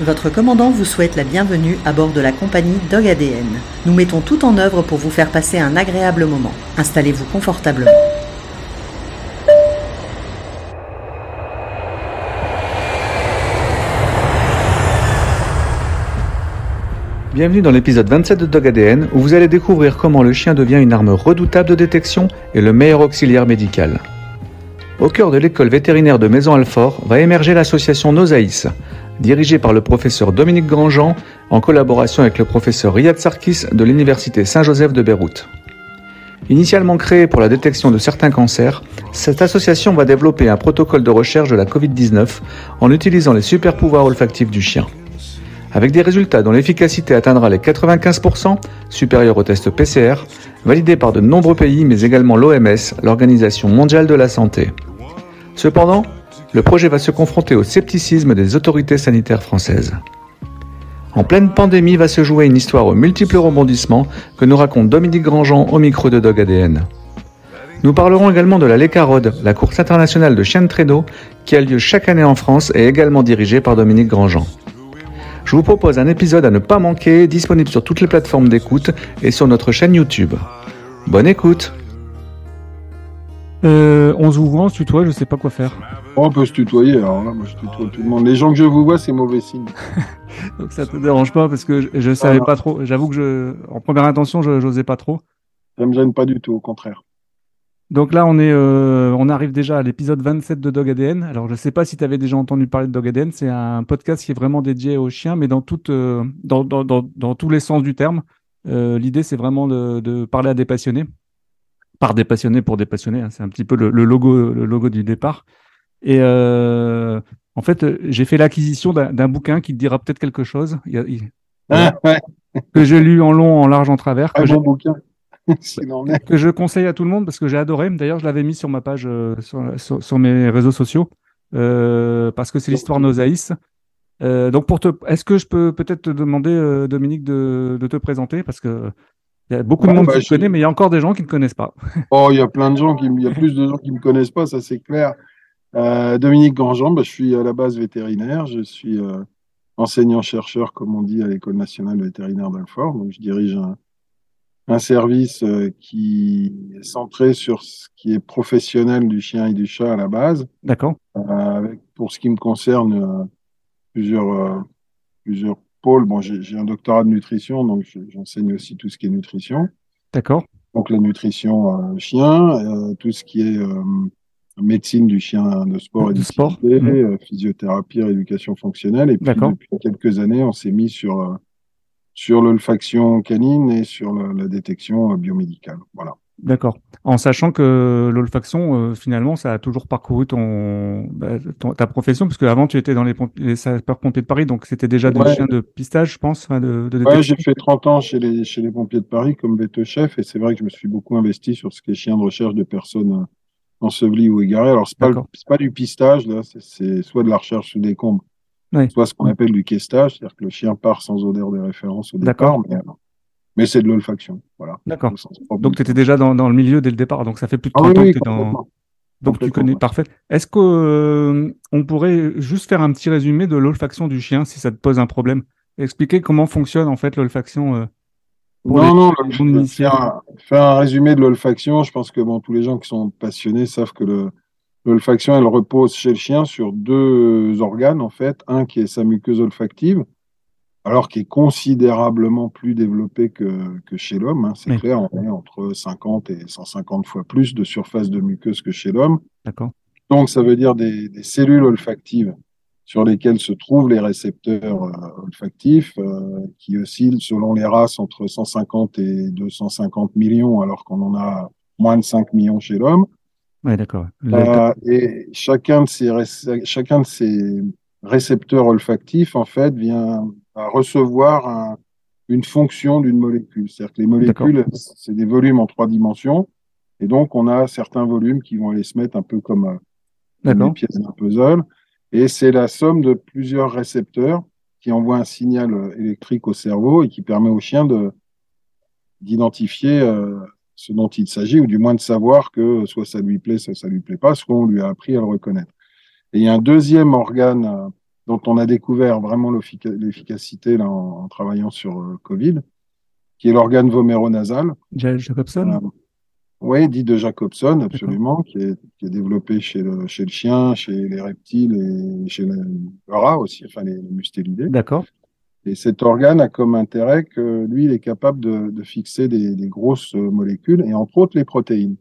Votre commandant vous souhaite la bienvenue à bord de la compagnie Dog ADN. Nous mettons tout en œuvre pour vous faire passer un agréable moment. Installez-vous confortablement. Bienvenue dans l'épisode 27 de Dog ADN où vous allez découvrir comment le chien devient une arme redoutable de détection et le meilleur auxiliaire médical. Au cœur de l'école vétérinaire de Maison-Alfort va émerger l'association Nosaïs, dirigée par le professeur Dominique Grandjean en collaboration avec le professeur Riyad Sarkis de l'Université Saint-Joseph de Beyrouth. Initialement créée pour la détection de certains cancers, cette association va développer un protocole de recherche de la Covid-19 en utilisant les super pouvoirs olfactifs du chien. Avec des résultats dont l'efficacité atteindra les 95%, supérieurs au test PCR, validés par de nombreux pays mais également l'OMS, l'Organisation mondiale de la santé. Cependant, le projet va se confronter au scepticisme des autorités sanitaires françaises. En pleine pandémie va se jouer une histoire aux multiples rebondissements que nous raconte Dominique Grandjean au micro de Dog ADN. Nous parlerons également de la Lécarode, la course internationale de chiens de traîneau qui a lieu chaque année en France et également dirigée par Dominique Grandjean. Je vous propose un épisode à ne pas manquer, disponible sur toutes les plateformes d'écoute et sur notre chaîne YouTube. Bonne écoute euh, On se voit, on se tutoie, je sais pas quoi faire. On peut se tutoyer, alors là, moi je tutoie tout le monde. Les gens que je vous vois, c'est mauvais signe. Donc ça te dérange pas parce que je, je savais Ah, pas trop. J'avoue que je, en première intention, je j'osais pas trop. Ça me gêne pas du tout, au contraire. Donc là, on est, euh, on arrive déjà à l'épisode 27 de Dog ADN. Alors, je sais pas si tu avais déjà entendu parler de Dog ADN. C'est un podcast qui est vraiment dédié aux chiens, mais dans, toute, euh, dans, dans, dans, dans tous les sens du terme. Euh, L'idée, c'est vraiment de, de parler à des passionnés. Par des passionnés pour des passionnés. hein. C'est un petit peu le, le logo, le logo du départ. Et euh, en fait, j'ai fait l'acquisition d'un bouquin qui te dira peut-être quelque chose. Il il- Ah, ouais, que j'ai lu en long, en large, en travers. j'ai- bon bouquin. Que je conseille à tout le monde parce que j'ai adoré. D'ailleurs, je l'avais mis sur ma page, euh, sur, sur- sur mes réseaux sociaux, euh, parce que c'est l'histoire Nosaïs. Euh, donc, pour te, est-ce que je peux peut-être te demander, Dominique, de, de te présenter? Parce que il y a beaucoup de Ouais, monde bah, qui je- connaît, mais il y a encore des gens qui ne connaissent pas. Oh, il y a plein de gens qui, il y a plus de gens qui me connaissent pas, ça c'est clair. Euh, Dominique Grandjean, bah, je suis à la base vétérinaire, je suis euh, enseignant-chercheur, comme on dit, à l'École nationale vétérinaire d'Alfort. Donc, je dirige un, un service euh, qui est centré sur ce qui est professionnel du chien et du chat à la base, D'accord. avec, pour ce qui me concerne, plusieurs, plusieurs pôles. Bon, j'ai un doctorat de nutrition, donc je- j'enseigne aussi tout ce qui est nutrition. D'accord. Donc la nutrition chien, tout ce qui est médecine du chien de sport et Du sport. Mhm. euh, physiothérapie, rééducation fonctionnelle. Et puis depuis quelques années, on s'est mis sur euh, sur l'olfaction canine et sur la détection euh, biomédicale. Voilà. D'accord. En sachant que l'olfaction, euh, finalement, ça a toujours parcouru ton, bah, ton- ta profession, parce qu'avant, tu étais dans les, les sapeurs-pompiers de Paris, donc c'était déjà des Ouais. chiens de pistage, je pense, de, de Ouais, détection. j'ai fait 30 ans chez les chez les pompiers de Paris comme veto-chef et c'est vrai que je me suis beaucoup investi sur ce qui est chien de recherche de personnes ensevelies ou égarées. Alors c'est pas le- D'accord. c'est pas du pistage là, c'est- soit de la recherche sous décombres, Ouais. soit ce qu'on appelle du questage, c'est-à-dire que le chien part sans odeur de référence au D'accord. départ, mais, mais c'est de l'olfaction. Voilà. D'accord. Donc, tu étais déjà dans, dans le milieu dès le départ. Donc, ça fait plus de Ah 30 oui, ans oui, que tu es dans. Donc, tu connais ouais. parfait. Est-ce que euh, on pourrait juste faire un petit résumé de l'olfaction du chien, si ça te pose un problème? Expliquer comment fonctionne, en fait, l'olfaction. euh, Non, non, non-initiés. faire, un, faire un résumé de l'olfaction, je pense que bon, tous les gens qui sont passionnés savent que l'olfaction, elle repose chez le chien sur deux organes, en fait. Un qui est sa muqueuse olfactive, alors qui est considérablement plus développé que, que chez l'homme. hein, c'est Oui. clair, on est entre 50 et 150 fois plus de surface de muqueuse que chez l'homme. D'accord. Donc, ça veut dire des, des cellules olfactives sur lesquelles se trouvent les récepteurs euh, olfactifs, euh, qui oscillent selon les races entre 150 et 250 millions, alors qu'on en a moins de 5 millions chez l'homme. Ouais, d'accord. Euh, et chacun de ces chacun de ces récepteurs olfactifs, en fait, vient à recevoir un- une fonction d'une molécule. C'est-à-dire que les molécules, c'est des volumes en trois dimensions. Et donc, on a certains volumes qui vont aller se mettre un peu comme, comme les pièces d'un puzzle. Et c'est la somme de plusieurs récepteurs qui envoient un signal euh, électrique au cerveau et qui permet au chien de d'identifier euh, ce dont il s'agit, ou du moins de savoir que soit ça lui plaît, soit ça lui plaît pas, soit on lui a appris à le reconnaître. Et il y a un deuxième organe euh, dont on a découvert vraiment l'efficacité là, en, travaillant sur euh, Covid, qui est l'organe voméronasal. Jacobson? Oui, dit de Jacobson, absolument, qui est, qui est, développé chez le, chez le chien, chez les reptiles et chez les rats aussi, enfin les, les mustélidés. D'accord. Et cet organe a comme intérêt que lui, il est capable de, de fixer des, des, grosses molécules, et entre autres les protéines.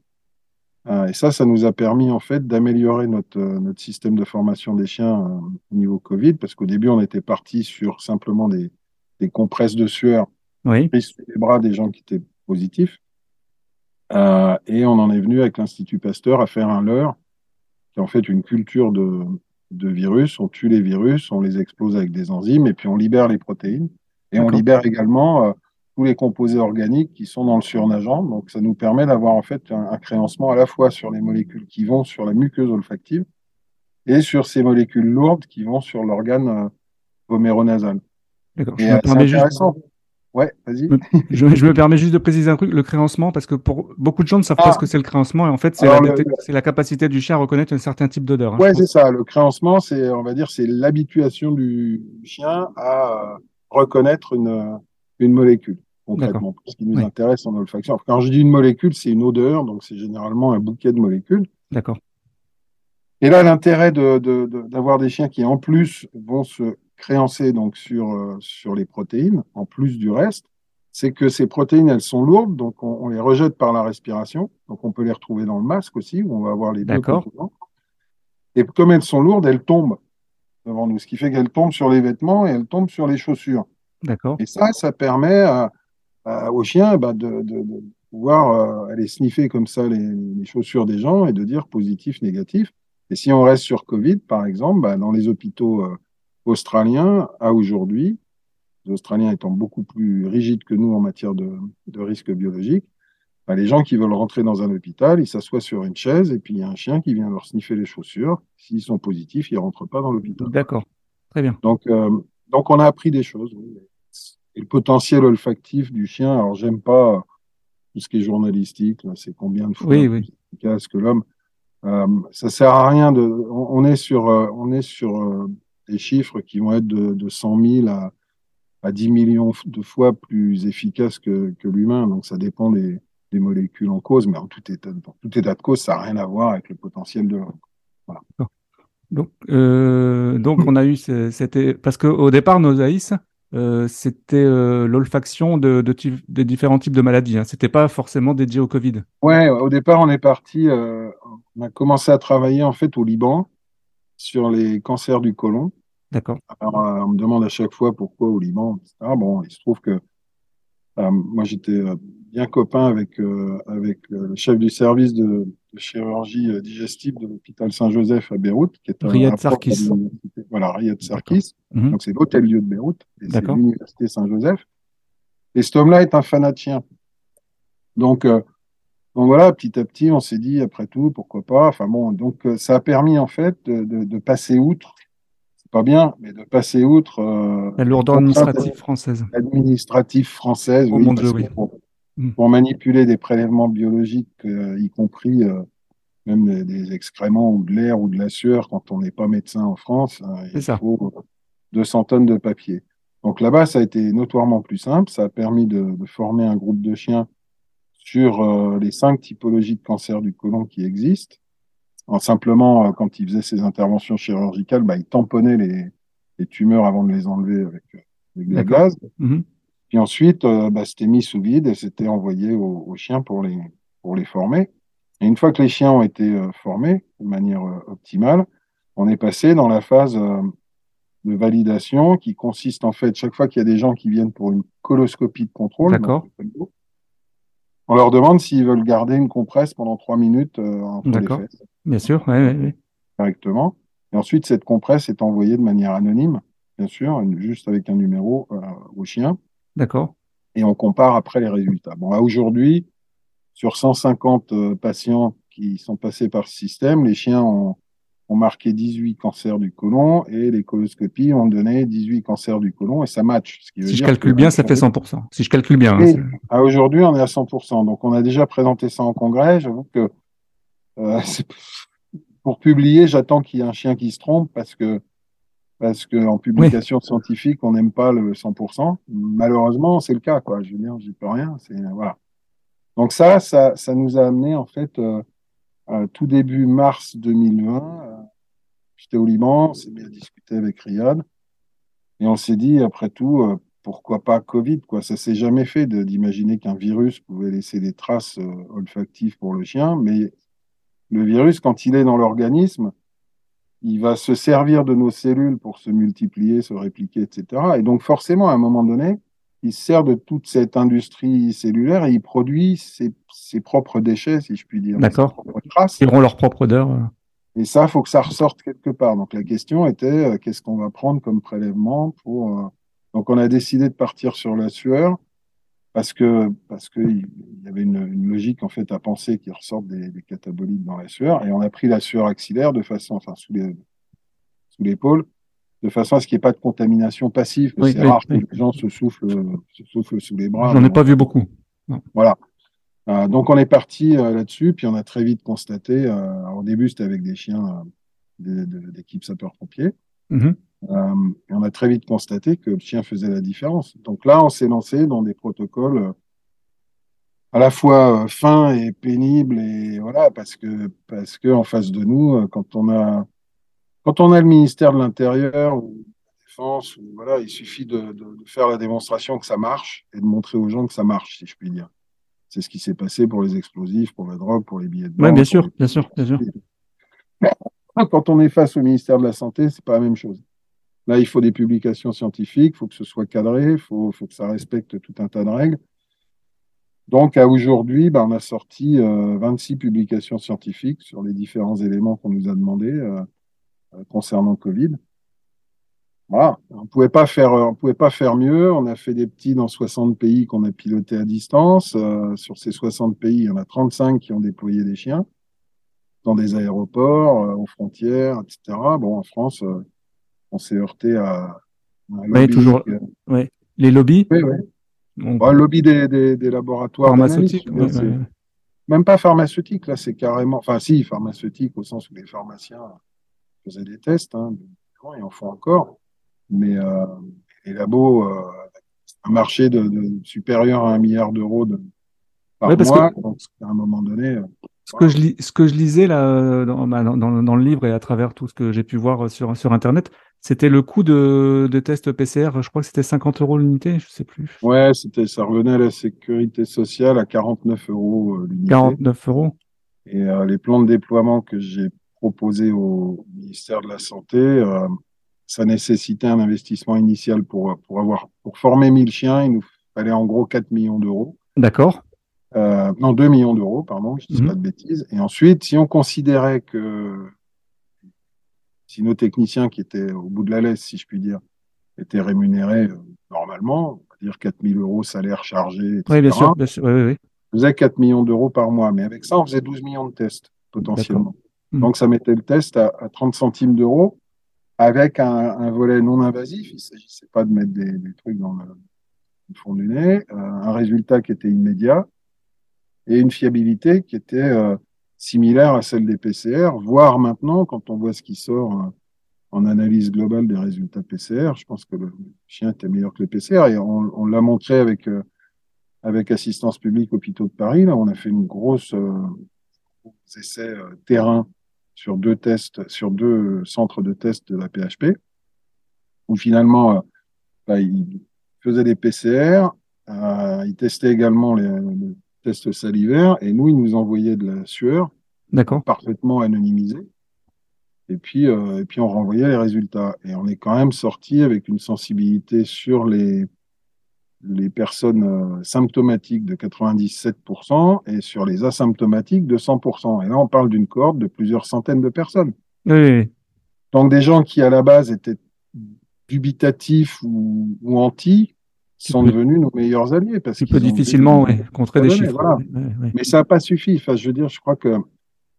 Euh, et ça, ça nous a permis en fait d'améliorer notre, notre système de formation des chiens euh, au niveau Covid, parce qu'au début, on était parti sur simplement des, des compresses de sueur oui. prises sur les bras des gens qui étaient positifs. Euh, et on en est venu avec l'Institut Pasteur à faire un leurre, qui est en fait une culture de, de virus. On tue les virus, on les explose avec des enzymes, et puis on libère les protéines. Et on libère également euh, tous les composés organiques qui sont dans le surnageant. Donc, ça nous permet d'avoir en fait un, un, créancement à la fois sur les molécules qui vont sur la muqueuse olfactive et sur ces molécules lourdes qui vont sur l'organe euh, voméronasal. D'accord. Je me permets juste. Ouais, vas-y. Je, je, me permets juste de préciser un truc, le créancement, parce que pour beaucoup de gens ne savent ah. pas ce que c'est le créancement, et en fait, c'est la, le... la, capacité du chien à reconnaître un certain type d'odeur. Hein, ouais, c'est ça. Le créancement, c'est, on va dire, c'est l'habituation du chien à reconnaître une, une molécule concrètement. Ce qui nous oui. intéresse en olfaction. Quand je dis une molécule, c'est une odeur, donc c'est généralement un bouquet de molécules. D'accord. Et là, l'intérêt d'avoir de, de, des chiens qui, en plus, vont se créancer donc sur, euh, sur les protéines, en plus du reste, c'est que ces protéines, elles sont lourdes, donc on, on, les rejette par la respiration. Donc on peut les retrouver dans le masque aussi, où on va avoir les deux composants. Et comme elles sont lourdes, elles tombent devant nous, ce qui fait qu'elles tombent sur les vêtements et elles tombent sur les chaussures. D'accord. Et ça, ça permet à, à, aux chiens bah, de, de, de, pouvoir euh, aller sniffer comme ça les, les, chaussures des gens et de dire positif, négatif. Et si on reste sur Covid, par exemple, bah, dans les hôpitaux euh, australiens à aujourd'hui, les Australiens étant beaucoup plus rigides que nous en matière de, de risque biologique, bah, les gens qui veulent rentrer dans un hôpital, ils s'assoient sur une chaise et puis il y a un chien qui vient leur sniffer les chaussures. S'ils sont positifs, ils rentrent pas dans l'hôpital. D'accord, très bien. Donc, euh, donc on a appris des choses. Oui. Et le potentiel olfactif du chien, alors j'aime pas tout ce qui est journalistique, c'est combien de fois oui, oui. efficace que l'homme. Euh, ça sert à rien de. On, est sur, euh, on est sur euh, des chiffres qui vont être de, de 100 000 à, à 10 millions de fois plus efficaces que, que l'humain. Donc ça dépend des, des, molécules en cause, mais en tout état, dans tout état de cause, ça n'a rien à voir avec le potentiel de l'homme. Voilà. Donc, euh, donc on a eu c'était parce qu'au départ nos AIS euh, c'était euh, l'olfaction de, de, de, différents types de maladies. Hein. C'était pas forcément dédié au Covid. Ouais, au départ on est parti, on a commencé à travailler en fait au Liban sur les cancers du côlon. D'accord. Alors, euh, on me demande à chaque fois pourquoi au Liban, etc. Bon, il se trouve que euh, moi, j'étais euh, bien copain avec, avec le chef du service de, de chirurgie digestive de l'hôpital Saint-Joseph à Beyrouth, qui est Riyad Sarkis. Voilà, Riyad Sarkis. -hmm. Donc, c'est l'hôtel-lieu de Beyrouth. Et c'est l'université Saint-Joseph. Et cet homme-là est un fanat de chien. Donc, euh, donc voilà, petit à petit, on s'est dit, après tout, pourquoi pas. Enfin bon, donc ça a permis en fait de, de, de passer outre pas bien, mais de passer outre euh, la lourdeur administrative française. Administrative française, oui, mon Dieu, oui. Pour, mm. pour, manipuler des prélèvements biologiques, euh, y compris euh, même des, des, excréments ou de l'air ou de la sueur, quand on n'est pas médecin en France, hein, il ça. faut 200 tonnes de papier. Donc là-bas, ça a été notoirement plus simple. Ça a permis de, de former un groupe de chiens sur euh, les cinq typologies de cancer du côlon qui existent en simplement, euh, quand il faisait ses interventions chirurgicales, bah, il tamponnait les, les, tumeurs avant de les enlever avec, euh, avec des gaz. Mm -hmm. Puis ensuite, euh, bah, c'était mis sous vide et c'était envoyé aux, aux, chiens pour les, pour les former. Et une fois que les chiens ont été formés de manière optimale, on est passé dans la phase de validation qui consiste en fait, chaque fois qu'il y a des gens qui viennent pour une coloscopie de contrôle, D'accord. On leur demande s'ils veulent garder une compresse pendant trois minutes euh, entre les fesses. Bien sûr, oui, oui. Directement. Et ensuite, cette compresse est envoyée de manière anonyme, bien sûr, juste avec un numéro euh, au chien. D'accord. Et on compare après les résultats. Bon, aujourd'hui, sur 150 euh, patients qui sont passés par ce système, les chiens ont ont marqué 18 cancers du côlon et les coloscopies ont donné 18 cancers du côlon et ça match. Ce qui veut si dire je calcule bien, ça fait 100%. Si je calcule bien. Hein, à aujourd'hui, on est à 100%. Donc, on a déjà présenté ça en congrès. J'avoue que euh, pour publier, j'attends qu'il y ait un chien qui se trompe parce que parce qu'en publication scientifique, on n'aime pas le 100%. Malheureusement, c'est le cas, quoi. Je veux dire, j'y peux rien. C'est, voilà. Donc ça, ça, ça nous a amené, en fait, euh, tout début mars 2020. Euh, j'étais au Liban, on s'est mis à discuter avec Riyad. Et on s'est dit, après tout, euh, pourquoi pas Covid, quoi. Ça s'est jamais fait d'imaginer qu'un virus pouvait laisser des traces euh, olfactives pour le chien. Mais le virus, quand il est dans l'organisme, il va se servir de nos cellules pour se multiplier, se répliquer, etc. Et donc, forcément, à un moment donné, il sert de toute cette industrie cellulaire et il produit ses, propres déchets, si je puis dire. D'accord. Ils auront leur propre odeur. Et ça, il faut que ça ressorte quelque part. Donc, la question était, euh, qu'est-ce qu'on va prendre comme prélèvement pour. Euh, donc, on a décidé de partir sur la sueur parce que parce qu'il y avait une, logique en fait à penser qu'il ressorte des, des, catabolites dans la sueur et on a pris la sueur axillaire de façon enfin sous les sous l'épaule de façon à ce qu'il n'y ait pas de contamination passive. c'est rare que les gens se soufflent, se soufflent sous les bras. J'en ai pas vu beaucoup. Voilà. Euh, donc on est parti euh, là-dessus, puis on a très vite constaté. Euh, au début, c'était avec des chiens d'équipe sapeurs-pompiers. Mm-hmm. et on a très vite constaté que le chien faisait la différence. Donc là, on s'est lancé dans des protocoles à la fois fins et pénibles, et voilà, parce que parce que en face de nous, quand on a quand on a le ministère de l'Intérieur ou de la Défense, voilà, il suffit de, faire la démonstration que ça marche et de montrer aux gens que ça marche, si je puis dire. C'est ce qui s'est passé pour les explosifs, pour la drogue, pour les billets de banque. Oui, bien sûr, bien sûr, bien sûr. Quand on est face au ministère de la Santé, c'est pas la même chose. Là, il faut des publications scientifiques, il faut que ce soit cadré, il faut, que ça respecte tout un tas de règles. Donc, à aujourd'hui, ben, on a sorti 26 euh, publications scientifiques sur les différents éléments qu'on nous a demandés. Euh, concernant Covid. Voilà, on pouvait pas faire, on pouvait pas faire mieux. On a fait des petits dans 60 pays qu'on a pilotés à distance. Euh, sur ces 60 pays, il y en a 35 qui ont déployé des chiens dans des aéroports, euh, aux frontières, etc. Bon, en France, on s'est heurté à, un toujours. Les lobbies. Oui, oui. le lobby des, des, laboratoires pharmaceutiques. Même pas pharmaceutiques, là, c'est carrément. Enfin, si, pharmaceutiques au sens où les pharmaciens des tests, hein, et en font encore. Mais euh, les labos, euh, un marché de, supérieur à un milliard d'euros par mois, donc à un moment donné. Euh, ce, que je lis, ce que je lisais là bah, dans, dans, le livre et à travers tout ce que j'ai pu voir sur, sur Internet, c'était le coût de, de test PCR. Je crois que c'était 50 euros l'unité, je sais plus. Ouais, c'était, ça revenait à la sécurité sociale à 49 euros l'unité. 49 euros. Et les plans de déploiement que j'ai proposé au ministère de la Santé, euh, ça nécessitait un investissement initial pour, pour, avoir, pour former 1000 chiens. Il nous fallait en gros 4 millions d'euros. D'accord. Euh, non, 2 millions d'euros, pardon, je ne dis mhm. pas de bêtises. Et ensuite, si on considérait que si nos techniciens qui étaient au bout de la laisse, si je puis dire, étaient rémunérés euh, normalement, on va dire 4 000 euros salaire chargé, etc. Oui, bien sûr. Bien sûr oui, oui. On faisait 4 millions d'euros par mois. Mais avec ça, on faisait 12 millions de tests, potentiellement. Hmm. Donc, ça mettait le test à, 30 centimes d'euros avec un, volet non invasif. Il ne s'agissait pas de mettre des, trucs dans le, fond du nez, euh, un résultat qui était immédiat et une fiabilité qui était euh, similaire à celle des PCR, voire maintenant, quand on voit ce qui sort euh, en analyse globale des résultats PCR, je pense que le chien était meilleur que les PCR et on, l'a montré avec, avec assistance publique hôpitaux de Paris. Là, on a fait une grosse essai terrain sur deux tests, sur deux centres de tests de la PHP, où finalement, euh, bah, ils faisaient des PCR, euh, ils testaient également les, tests salivaires, et nous, ils nous envoyaient de la sueur, parfaitement anonymisée. Et puis, euh, et puis, on renvoyait les résultats. Et on est quand même sorti avec une sensibilité sur les, les personnes euh, symptomatiques de 97% et sur les asymptomatiques de 100%. Et là, on parle d'une cohorte de plusieurs centaines de personnes. Oui. Donc des gens qui à la base étaient dubitatifs ou, ou anti sont devenus nos meilleurs alliés. Parce tu peux difficilement contrer des chiffres. Mais ça n'a pas suffi. Enfin, je veux dire, je crois que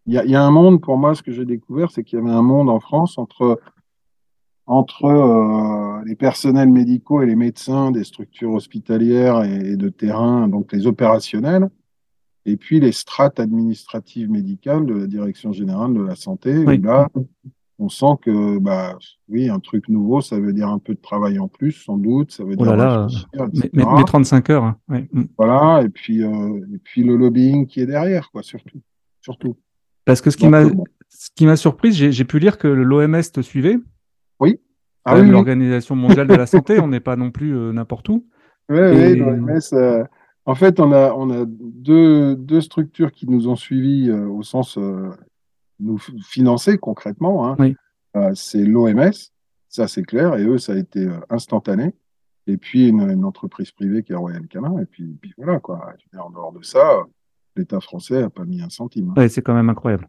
il y, y, a un monde, pour moi, ce que j'ai découvert, c'est qu'il y avait un monde en France entre entre euh, les personnels médicaux et les médecins des structures hospitalières et, de terrain, donc les opérationnels, et puis les strates administratives médicales de la Direction générale de la santé. Où là, on sent que, bah, oui, un truc nouveau, ça veut dire un peu de travail en plus, sans doute. Ça veut Oh dire là là, réfléchir, mais, etc. mais- mais 35 heures. hein. Ouais. Mm. Voilà, et puis, euh, et puis le lobbying qui est derrière, quoi, surtout. Surtout. Parce que ce qui m'a ce qui m'a surprise, j'ai pu lire que l'OMS te suivait, Ah même oui, l'Organisation mondiale de la santé. On n'est pas non plus euh, n'importe où. Oui, Et- oui, l'OMS. euh, en fait, on a, on a deux, deux structures qui nous ont suivis euh, au sens nous financer concrètement. hein. Oui. C'est l'OMS, ça c'est clair, et eux, ça a été instantané. Et puis une, une entreprise privée qui est Royal Canin, et puis, puis voilà quoi. En dehors de ça, l'État français n'a pas mis un centime. hein. Ouais, c'est quand même incroyable.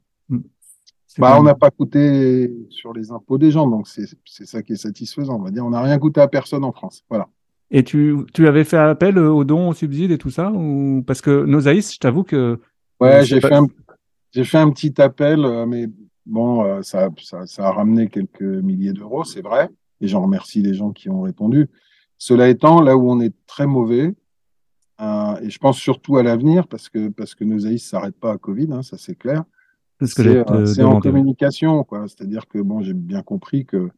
Bah, on n'a pas coûté sur les impôts des gens, donc c'est ça qui est satisfaisant. On va dire, on n'a rien coûté à personne en France. Voilà. Et tu, tu avais fait appel euh, aux dons, aux subsides et tout ça ou... Parce que Nosaïs, je t'avoue que. Ouais, Euh, j'ai c'est pas- fait un, j'ai fait un petit appel, euh, mais bon, ça, ça, ça a ramené quelques milliers d'euros, c'est vrai, et j'en remercie les gens qui ont répondu. Cela étant, là où on est très mauvais, euh, et je pense surtout à l'avenir, parce que parce que nos AIS s'arrêtent pas à Covid, hein, ça c'est clair. C'est ce que C'est j'allais euh, c'est en communication, quoi. C'est-à-dire que bon, j'ai bien compris que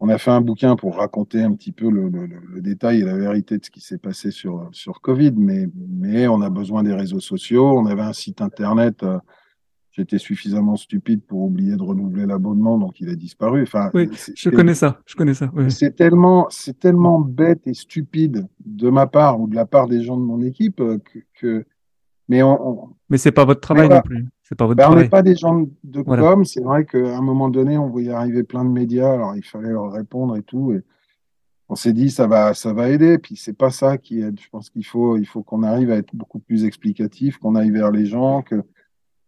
on a fait un bouquin pour raconter un petit peu le, le- le- le détail et la vérité de ce qui s'est passé sur, sur Covid, mais, mais on a besoin des réseaux sociaux. On avait un site internet. euh, J'étais suffisamment stupide pour oublier de renouveler l'abonnement, donc il a disparu. Enfin, Oui, Je connais ça. Je connais ça. oui. c'est tellement, c'est tellement bête et stupide de ma part ou de la part des gens de mon équipe euh, que, que- mais on, on- Mais c'est pas votre travail voilà. non plus. C'est pas votre ben, on n'est pas des gens de Voilà. com. C'est vrai qu'à un moment donné, on voyait arriver plein de médias, alors il fallait leur répondre et tout. Et on s'est dit, ça va, ça va aider. Puis c'est pas ça qui aide. Je pense qu'il faut, il faut qu'on arrive à être beaucoup plus explicatif, qu'on aille vers les gens, que,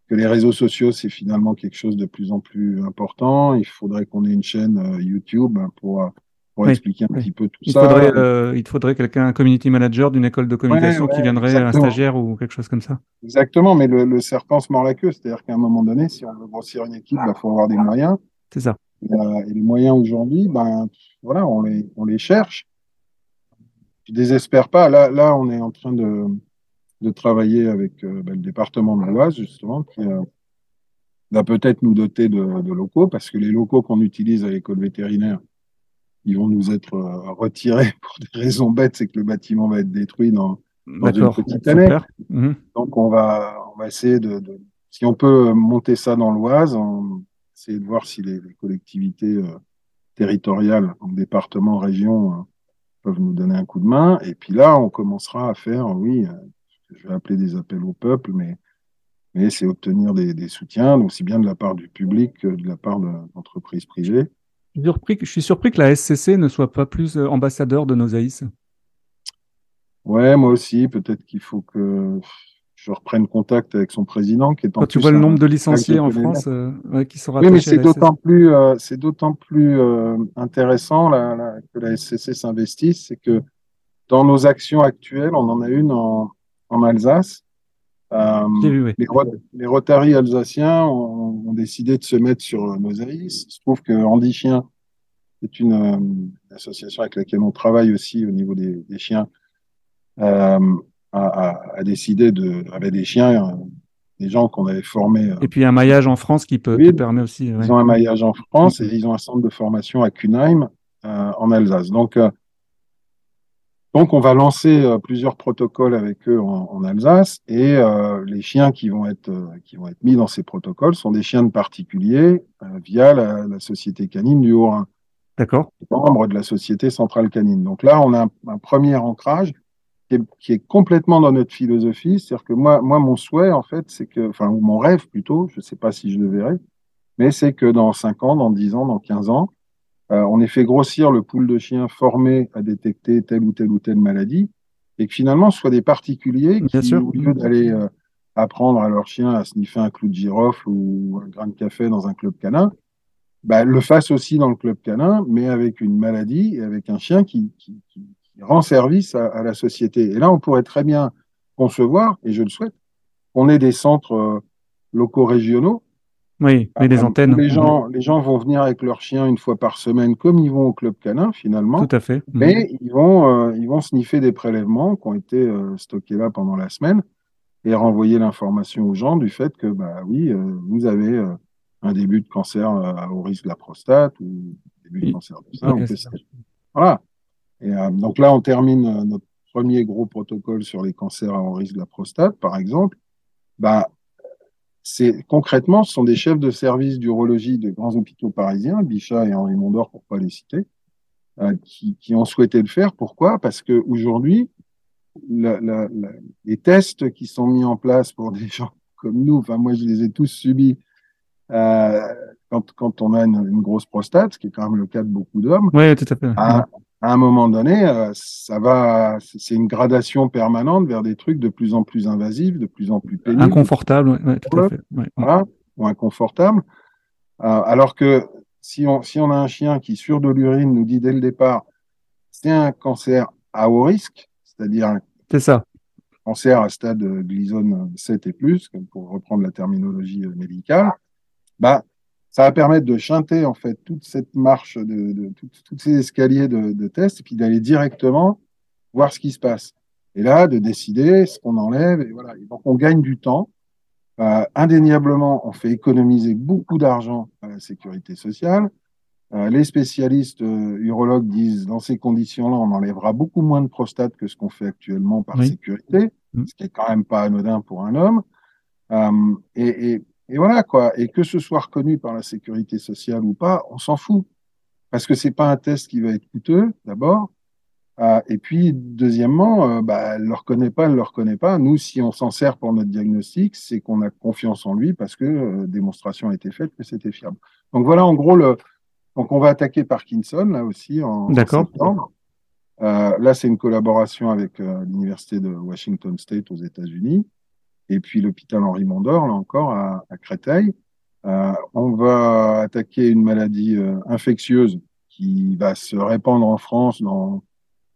que les réseaux sociaux, c'est finalement quelque chose de plus en plus important. Il faudrait qu'on ait une chaîne euh, YouTube pour, euh, pour Oui, expliquer un oui. petit peu tout Il ça. faudrait, euh, il te faudrait quelqu'un, un community manager d'une école de communication Ouais, qui viendrait, un stagiaire ou quelque chose comme ça. Exactement, mais le, le serpent se mord la queue. C'est-à-dire qu'à un moment donné, si on veut grossir une équipe, il faut avoir des moyens. C'est ça. Et, euh, et les moyens aujourd'hui, ben voilà, on les, on les cherche. Je désespère pas. Là, là, on est en train de, de travailler avec euh, ben, le département de l'Oise, justement, qui euh, va peut-être nous doter de, de locaux, parce que les locaux qu'on utilise à l'école vétérinaire, ils vont nous être euh, retirés pour des raisons bêtes, c'est que le bâtiment va être détruit dans, Dans une petite année. Mhm. donc, on va, on va essayer de, de- si on peut monter ça dans l'Oise, on essayer de voir si les, les collectivités euh, territoriales, donc départements, régions, euh, peuvent nous donner un coup de main. Et puis là, on commencera à faire, oui, euh, je vais appeler des appels au peuple, mais, mais c'est obtenir des, des soutiens, aussi bien de la part du public que de la part de- d'entreprises privées. Je suis surpris que- je suis surpris que la SCC ne soit pas plus euh, ambassadeur de Nosaïs. Ouais, moi aussi, peut-être qu'il faut que je reprenne contact avec son président, qui est en Quand tu plus vois le nombre de licenciés en France euh, ouais, qui sont Oui, mais c'est d'autant plus, euh, c'est d'autant plus euh, intéressant là, là, que la SCC s'investisse, c'est que dans nos actions actuelles, on en a une en, en Alsace. Euh, J'ai vu, oui. les, les Rotary alsaciens ont, ont décidé de se mettre sur euh, Mosaïs. Il se trouve que Andy Chien, c'est une euh, association avec laquelle on travaille aussi au niveau des, des chiens, euh, a, a- a décidé de, avec des chiens, des gens qu'on avait formés Et puis un maillage en France qui peut qui permet aussi. ouais. ils ont un maillage en France et ils ont un centre de formation à Cunheim, euh, en Alsace. Donc, donc, on va lancer euh, plusieurs protocoles avec eux en, en Alsace et euh, les chiens qui vont être euh, qui vont être mis dans ces protocoles sont des chiens de particuliers via la, la société canine du Haut-Rhin, D'accord. membre de la société centrale canine. Donc là, on a un, un premier ancrage qui est, qui est complètement dans notre philosophie. C'est-à-dire que moi, moi, mon souhait, en fait, c'est que, enfin, ou mon rêve plutôt, je ne sais pas si je le verrai, mais c'est que dans 5 ans, dans 10 ans, dans 15 ans, on ait fait grossir le pool de chiens formés à détecter telle ou telle ou telle maladie, et que finalement, ce soit des particuliers Bien qui, sûr. au lieu d'aller euh, apprendre à leur chien à sniffer un clou de girofle ou un grain de café dans un club canin, bah, le fassent aussi dans le club canin, mais avec une maladie et avec un chien qui, qui, qui- qui rend service à, à la société. Et là, on pourrait très bien concevoir, et je le souhaite, qu'on ait des centres euh, locaux régionaux Oui, mais des où antennes. Les gens, les gens vont venir avec leur chien une fois par semaine, comme ils vont au club canin finalement, Tout à fait. Mhm. mais ils vont, euh, ils vont sniffer des prélèvements qui ont été euh, stockés là pendant la semaine et renvoyer l'information aux gens du fait que, bah oui, euh, vous avez euh, un début de cancer euh, au risque de la prostate ou début de cancer du sein. Ouais, ou c'est que ça. Voilà. Et, euh, donc là, on termine notre premier gros protocole sur les cancers à haut risque de la prostate, par exemple. Bah, c'est concrètement, ce sont des chefs de service d'urologie de grands hôpitaux parisiens, Bichat et Henri Mondor, pour pas les citer, euh, qui, qui ont souhaité le faire. Pourquoi? Parce que aujourd'hui, la- la- la- les tests qui sont mis en place pour des gens comme nous, enfin moi je les ai tous subis euh, quand, quand on a une, une grosse prostate, ce qui est quand même le cas de beaucoup d'hommes. Oui, tout à fait. À, à un moment donné, euh, ça va, c'est une gradation permanente vers des trucs de plus en plus invasifs, de plus en plus pénibles Inconfortable, ouais, ouais, tout à fait. Ouais. voilà, ou inconfortable. Euh, alors que si on, si on a un chien qui, sur de l'urine, nous dit dès le départ, c'est un cancer à haut risque, c'est-à-dire un C'est ça. cancer à stade euh, glisone 7 et plus, pour reprendre la terminologie médicale, bah, ça va permettre de chanter en fait toute cette marche, de, de toutes- tous ces escaliers de, de tests, et puis d'aller directement voir ce qui se passe. Et là, de décider ce qu'on enlève. Et voilà. Et donc, on gagne du temps. Euh, indéniablement, on fait économiser beaucoup d'argent à la sécurité sociale. Euh, les spécialistes euh, urologues disent, dans ces conditions-là, on enlèvera beaucoup moins de prostate que ce qu'on fait actuellement par Oui. sécurité, Mm. ce qui est quand même pas anodin pour un homme. Et, et, et voilà quoi. Et que ce soit reconnu par la sécurité sociale ou pas, on s'en fout, parce que c'est pas un test qui va être coûteux d'abord. Euh, et puis deuxièmement, euh, bah, elle le reconnaît pas, elle le reconnaît pas. Nous, si on s'en sert pour notre diagnostic, c'est qu'on a confiance en lui parce que euh, démonstration a été faite que c'était fiable. Donc voilà en gros le. Donc on va attaquer Parkinson là aussi en, septembre. Euh, là, c'est une collaboration avec euh, l'université de Washington State aux États-Unis et puis l'hôpital Henri Mondor là encore à, à Créteil. Euh, on va attaquer une maladie euh, infectieuse qui va se répandre en France dans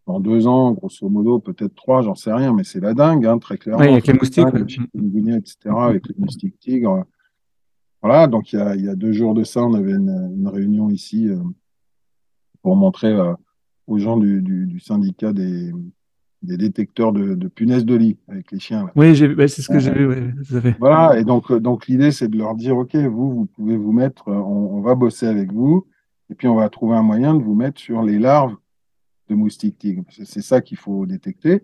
dans deux ans, grosso modo, peut-être trois, j'en sais rien, mais c'est la dingue, hein, très clairement. Ouais, avec les moustiques, Le ouais. chikungunya, etc., avec les moustiques tigres. Voilà, donc il y a, il y a deux jours de ça, on avait une, une réunion ici euh, pour montrer aux gens du, du, du syndicat des, des détecteurs de, de punaises de lit avec les chiens. là. Oui, ouais, c'est ce que Ouais. j'ai vu, ouais, fait. Voilà, et donc, euh, donc l'idée, c'est de leur dire, OK, vous, vous pouvez vous mettre, euh, on, on va bosser avec vous, et puis on va trouver un moyen de vous mettre sur les larves de moustiques tigres. C'est ça qu'il faut détecter.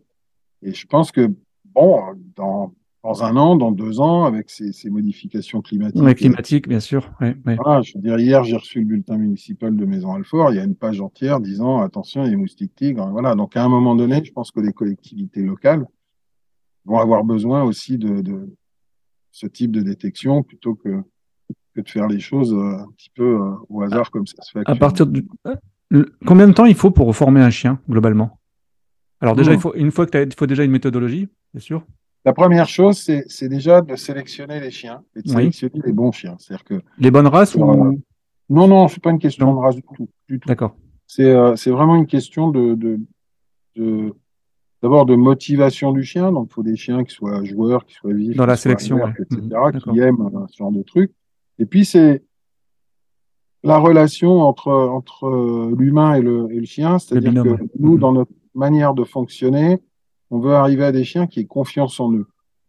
Et je pense que, bon, dans, dans un an, dans deux ans, avec ces, ces modifications climatiques, Ouais, climatique, bien sûr. Voilà, je veux dire, hier, j'ai reçu le bulletin municipal de Maison Alfort. Il y a une page entière disant attention, il y a des moustiques tigres. Voilà. Donc, à un moment donné, je pense que les collectivités locales vont avoir besoin aussi de, de ce type de détection plutôt que, que de faire les choses euh, un petit peu euh, au hasard comme ça se fait. À actuellement. partir du... Le- Combien de temps il faut pour former un chien, globalement? Alors déjà, Hmm. il faut, une fois que tu il faut déjà une méthodologie, bien sûr. La première chose, c'est déjà de sélectionner les chiens et de Oui. sélectionner les bons chiens. C'est-à-dire que Les bonnes races Euh, ou... non, non, c'est pas une question de race du tout. D'accord. C'est euh, c'est vraiment une question de, de, de- d'abord de motivation du chien. Donc, il faut des chiens qui soient joueurs, qui soient vifs, Dans la sélection, ouais. etc., d'accord. qui aiment euh, ce genre de truc. Et puis, c'est la relation entre, entre euh, l'humain et le, et le chien. C'est-à-dire que nous, Mhm. dans notre manière de fonctionner, on veut arriver à des chiens qui aient confiance en eux.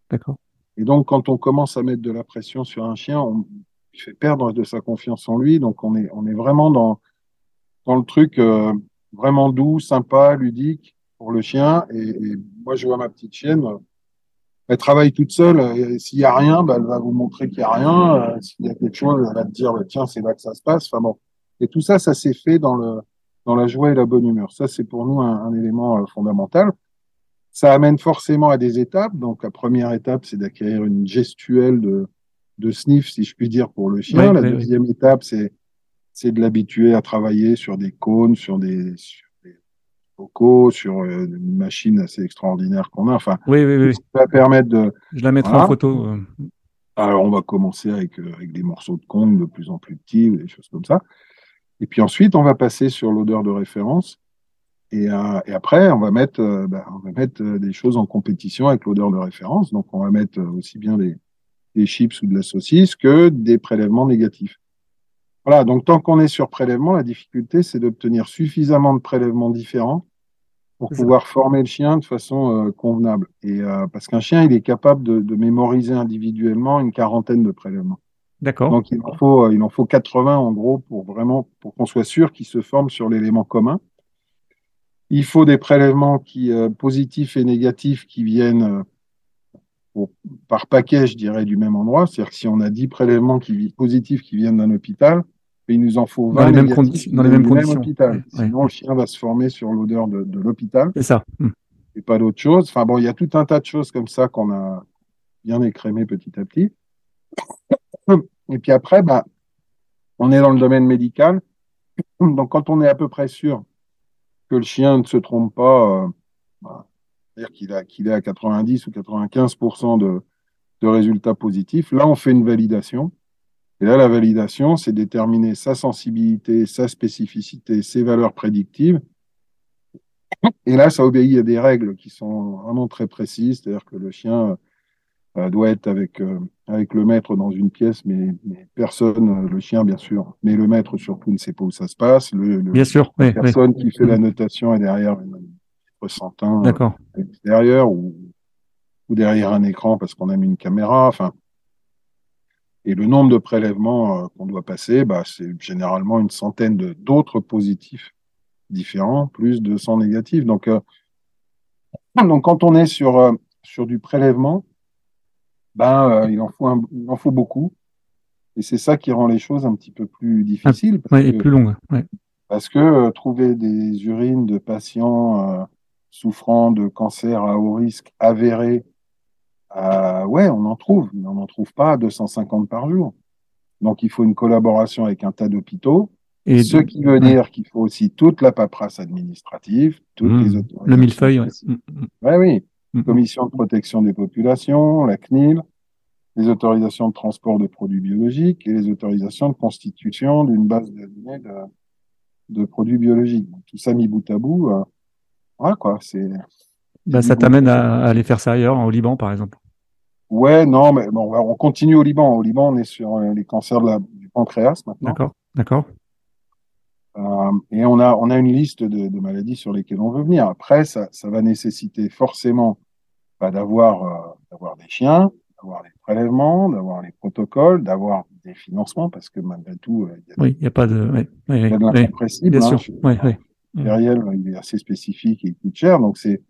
D'accord. Et donc, quand on commence à mettre de la pression sur un chien, on fait perdre de sa confiance en lui. Donc, on est, on est vraiment dans, dans le truc euh, vraiment doux, sympa, ludique pour le chien. Et, et moi, je vois ma petite chienne, euh, elle travaille toute seule. Et S'il y a rien, bah, elle va vous montrer qu'il y a rien. Euh, S'il y a quelque chose, elle va te dire, bah, tiens, c'est là que ça se passe. Enfin bon. Et tout ça, ça s'est fait dans le, dans la joie et la bonne humeur. Ça, c'est pour nous un, un élément fondamental. Ça amène forcément à des étapes. Donc, la première étape, c'est d'acquérir une gestuelle de, de sniff, si je puis dire, pour le chien. La deuxième étape, c'est, c'est de l'habituer à travailler sur des cônes, sur des, sur des sur euh, une machine assez extraordinaire qu'on a. Enfin, Oui, oui, oui. ça va permettre de. Je la mettrai Voilà. en photo. euh. Alors, on va commencer avec, euh, avec des morceaux de cône de plus en plus petits, ou des choses comme ça. Et puis ensuite, on va passer sur l'odeur de référence. Et, euh, et après, on va mettre, euh, bah, on va mettre euh, des choses en compétition avec l'odeur de référence. Donc, on va mettre aussi bien des, des chips ou de la saucisse que des prélèvements négatifs. Voilà. Donc, tant qu'on est sur prélèvement, la difficulté, c'est d'obtenir suffisamment de prélèvements différents pour ça. pouvoir former le chien de façon euh, convenable. Et parce qu'un chien, il est capable de, de mémoriser individuellement une quarantaine de prélèvements. D'accord. Donc il en faut, il en faut 80 en gros pour vraiment pour qu'on soit sûr qu'ils se forment sur l'élément commun. Il faut des prélèvements qui euh, positifs et négatifs qui viennent euh, par paquet, je dirais, du même endroit. C'est-à-dire que si on a 10 prélèvements qui, positifs qui viennent d'un hôpital, il nous en faut 20 dans les mêmes, conditions, dans les mêmes conditions. hôpital. Ouais, Sinon, le chien va se former sur l'odeur de, de l'hôpital C'est ça. Hmm. et pas d'autre chose. Enfin bon, il y a tout un tas de choses comme ça qu'on a bien écrémé petit à petit. Et puis après, bah, on est dans le domaine médical. Donc quand on est à peu près sûr que le chien ne se trompe pas, euh, bah, c'est-à-dire qu'il a, qu'il est à 90 ou 95% de, de résultats positifs, là on fait une validation. Et là, la validation, c'est déterminer sa sensibilité, sa spécificité, ses valeurs prédictives. Et là, ça obéit à des règles qui sont vraiment très précises, c'est-à-dire que le chien doit être avec, euh, avec le maître dans une pièce, mais, mais personne, euh, le chien bien sûr, mais le maître surtout ne sait pas où ça se passe. Le, le- Bien sûr. la Oui, oui. personne qui fait la Mm. notation est derrière une ressentant D'accord. extérieur ou, ou derrière un écran parce qu'on a mis une caméra. Enfin, et le nombre de prélèvements euh, qu'on doit passer, bah, c'est généralement une centaine d'autres positifs différents, plus 200 négatifs. Donc, euh, donc quand on est sur, euh, sur du prélèvement, ben, euh, il, en faut un- il en faut beaucoup. Et c'est ça qui rend les choses un petit peu plus difficiles. parce Ouais, et que- plus longue. Ouais. parce que euh, trouver des urines de patients euh, souffrant de cancer à haut risque avéré, ouais, on en trouve, mais on n'en trouve pas 250 par jour. Donc il faut une collaboration avec un tas d'hôpitaux, Et ce qui veut ouais. dire qu'il faut aussi toute la paperasse administrative, toutes Mmh. les le autorisations. millefeuille. Mm, Ouais, oui, mm. Commission de protection des populations, la CNIL, les autorisations de transport de produits biologiques et les autorisations de constitution d'une base de données de, de produits biologiques. Donc, Tout ça mis bout à bout, euh, voilà quoi, c'est... Bah, ça t'amène à, à aller faire ça ailleurs, au Liban, par exemple. Ouais, non, mais bon, on continue au Liban. Au Liban, on est sur euh, les cancers de la, du pancréas maintenant. D'accord. D'accord. Euh, et on a, on a une liste de, de maladies sur lesquelles on veut venir. Après, ça, ça va nécessiter forcément bah, d'avoir euh, d'avoir des chiens, d'avoir les prélèvements, d'avoir les protocoles, d'avoir des financements, parce que malgré tout, euh, il y a, Oui, pas de. Ouais, ouais, y a de ouais, bien hein. sûr. Le matériel, il est assez spécifique et il coûte cher. Donc, c'est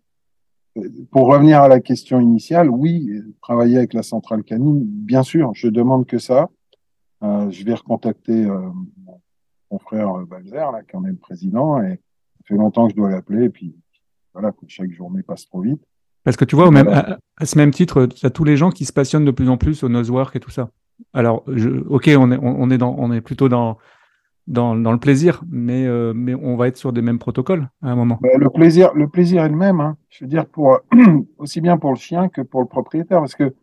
pour revenir à la question initiale, oui, travailler avec la centrale canine, bien sûr, je demande que ça. Euh, je vais recontacter euh, mon, mon frère euh, Balzer, là, qui en est le président, et ça fait longtemps que je dois l'appeler, et puis voilà, que chaque journée passe trop vite. Parce que tu vois, au même, à, à ce même titre, tu as tous les gens qui se passionnent de plus en plus au nosework et tout ça. Alors, je, ok, on est, on, est dans, on est plutôt dans, dans, dans le plaisir, mais, euh, mais on va être sur des mêmes protocoles à un moment. Le plaisir, le plaisir est le même. Hein. Je veux dire pour aussi bien pour le chien que pour le propriétaire, parce que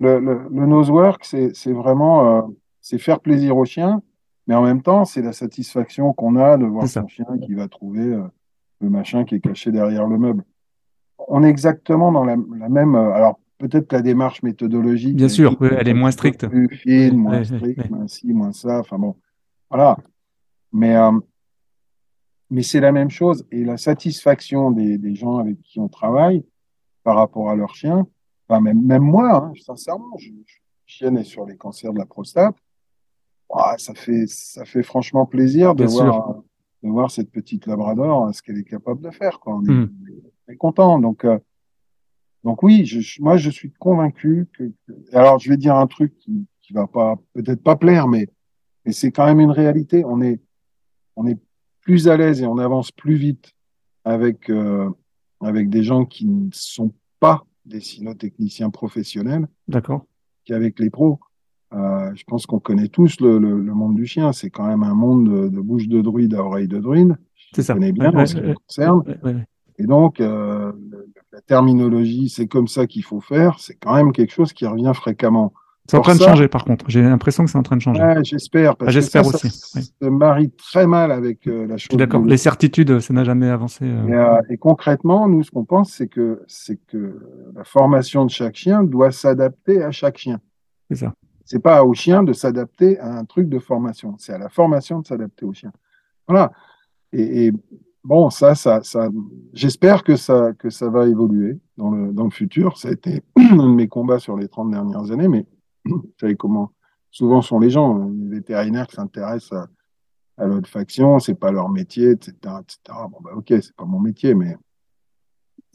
le, le, le nosework, c'est vraiment euh, c'est faire plaisir au chien, mais en même temps, c'est la satisfaction qu'on a de voir son chien qui va trouver euh, le machin qui est caché derrière le meuble. On est exactement dans la, la même. euh, alors peut-être que la démarche méthodologique, Bien est sûr, elle est moins stricte. plus fine, moins ouais, stricte, ouais. moins ci, moins ça. Enfin bon, voilà. Mais euh, mais c'est la même chose. Et la satisfaction des, des gens avec qui on travaille par rapport à leur chien, enfin, même, même moi, hein, sincèrement, je, je chienne sur les cancers de la prostate. Ça, fait, ça fait franchement plaisir de Bien sûr. voir, de voir cette petite Labrador, hein, ce qu'elle est capable de faire. Quoi. On, est, Mm. Content. Donc, euh, donc oui, je, moi, je suis convaincu que. que- Alors, je vais dire un truc qui, qui va pas peut-être pas plaire, mais, mais c'est quand même une réalité. On est, on est plus à l'aise et on avance plus vite avec, euh, avec des gens qui ne sont pas des cynotechniciens professionnels D'accord. qu'avec les pros. Euh, je pense qu'on connaît tous le, le, le monde du chien. C'est quand même un monde de, de bouche de druide à oreille de druide. C'est Je ça. connais bien Ouais, en ouais, ce qui ouais, me concerne. Et donc, euh, la terminologie, c'est comme ça qu'il faut faire. C'est quand même quelque chose qui revient fréquemment. C'est en train de changer, par contre. J'ai l'impression que c'est en train de changer. Ouais, j'espère. parce Ah, j'espère que ça, aussi, Ça oui. se marie très mal avec euh, la chose. D'accord. Les certitudes, ça n'a jamais avancé. euh. Et, euh, et concrètement, nous, ce qu'on pense, c'est que, c'est que la formation de chaque chien doit s'adapter à chaque chien. C'est ça. C'est pas au chien de s'adapter à un truc de formation. C'est à la formation de s'adapter au chien. Voilà. Et, et bon, ça, ça, ça, j'espère que ça, que ça va évoluer dans le, dans le futur. Ça a été un de mes combats sur les 30 dernières années, mais vous savez comment souvent sont les gens, les vétérinaires qui s'intéressent à, à l'olfaction, c'est pas leur métier, etc., etc. Bon, bah, ok, c'est pas mon métier, mais.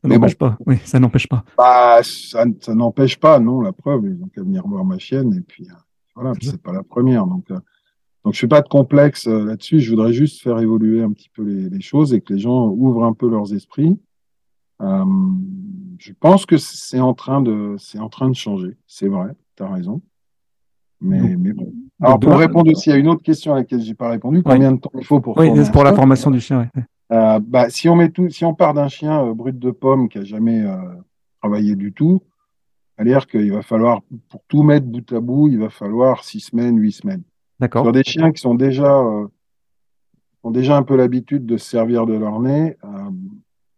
Ça n'empêche pas. Oui, ça n'empêche pas. Bah, ça, ça n'empêche pas, non, la preuve. Ils ont qu'à venir voir ma chienne, et puis, euh, voilà, c'est pas la première. Donc, euh, donc je suis pas de complexe euh, là-dessus. Je voudrais juste faire évoluer un petit peu les, les, choses et que les gens ouvrent un peu leurs esprits. Euh, je pense que c'est en train de, c'est en train de changer. C'est vrai, tu as raison. Mais, mais bon. Alors, pour répondre aussi à une autre question à laquelle j'ai pas répondu, combien oui. de temps il faut pour Oui, pour la formation du chien. Euh, bah, si on met tout, si on part d'un chien euh, brut de pomme qui a jamais euh, travaillé du tout, à dire qu'il va falloir, pour tout mettre bout à bout, il va falloir six semaines, huit semaines. D'accord. Sur des chiens qui sont déjà, euh, ont déjà un peu l'habitude de se servir de leur nez, euh,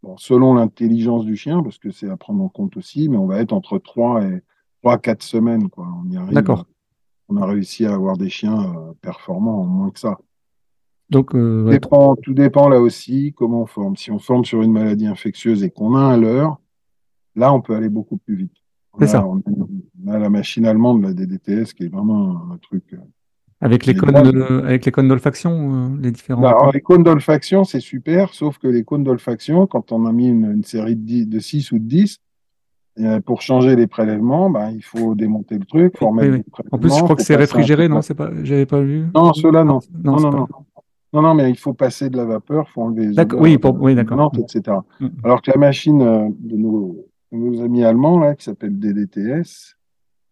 bon, selon l'intelligence du chien, parce que c'est à prendre en compte aussi, mais on va être entre trois et trois, quatre semaines, quoi. On y arrive. D'accord. On a réussi à avoir des chiens euh, performants en moins que ça. Donc, euh, tout, dépend, tout dépend là aussi comment on forme. Si on forme sur une maladie infectieuse et qu'on a un leurre, là, on peut aller beaucoup plus vite. C'est ça. On, on a la machine allemande, la DDTS, qui est vraiment un, un truc. Euh, Avec les cônes, de, avec les cônes d'olfaction, euh, les différents. Bah, alors, les cônes d'olfaction, c'est super, sauf que les cônes d'olfaction, quand on a mis une, une série de, 10, de 6 ou de 10, euh, pour changer les prélèvements, bah, il faut démonter le truc, faut remettre oui, oui. En plus, je crois que c'est réfrigéré, non? C'est pas, j'avais pas vu. Non, ceux-là, non. Non, non, non, pas... non. Non, mais il faut passer de la vapeur, il faut enlever les D'accord, oui, pour... oui, d'accord. etc. Mm. Alors que la machine euh, de nos, de nos amis allemands, là, qui s'appelle DDTS,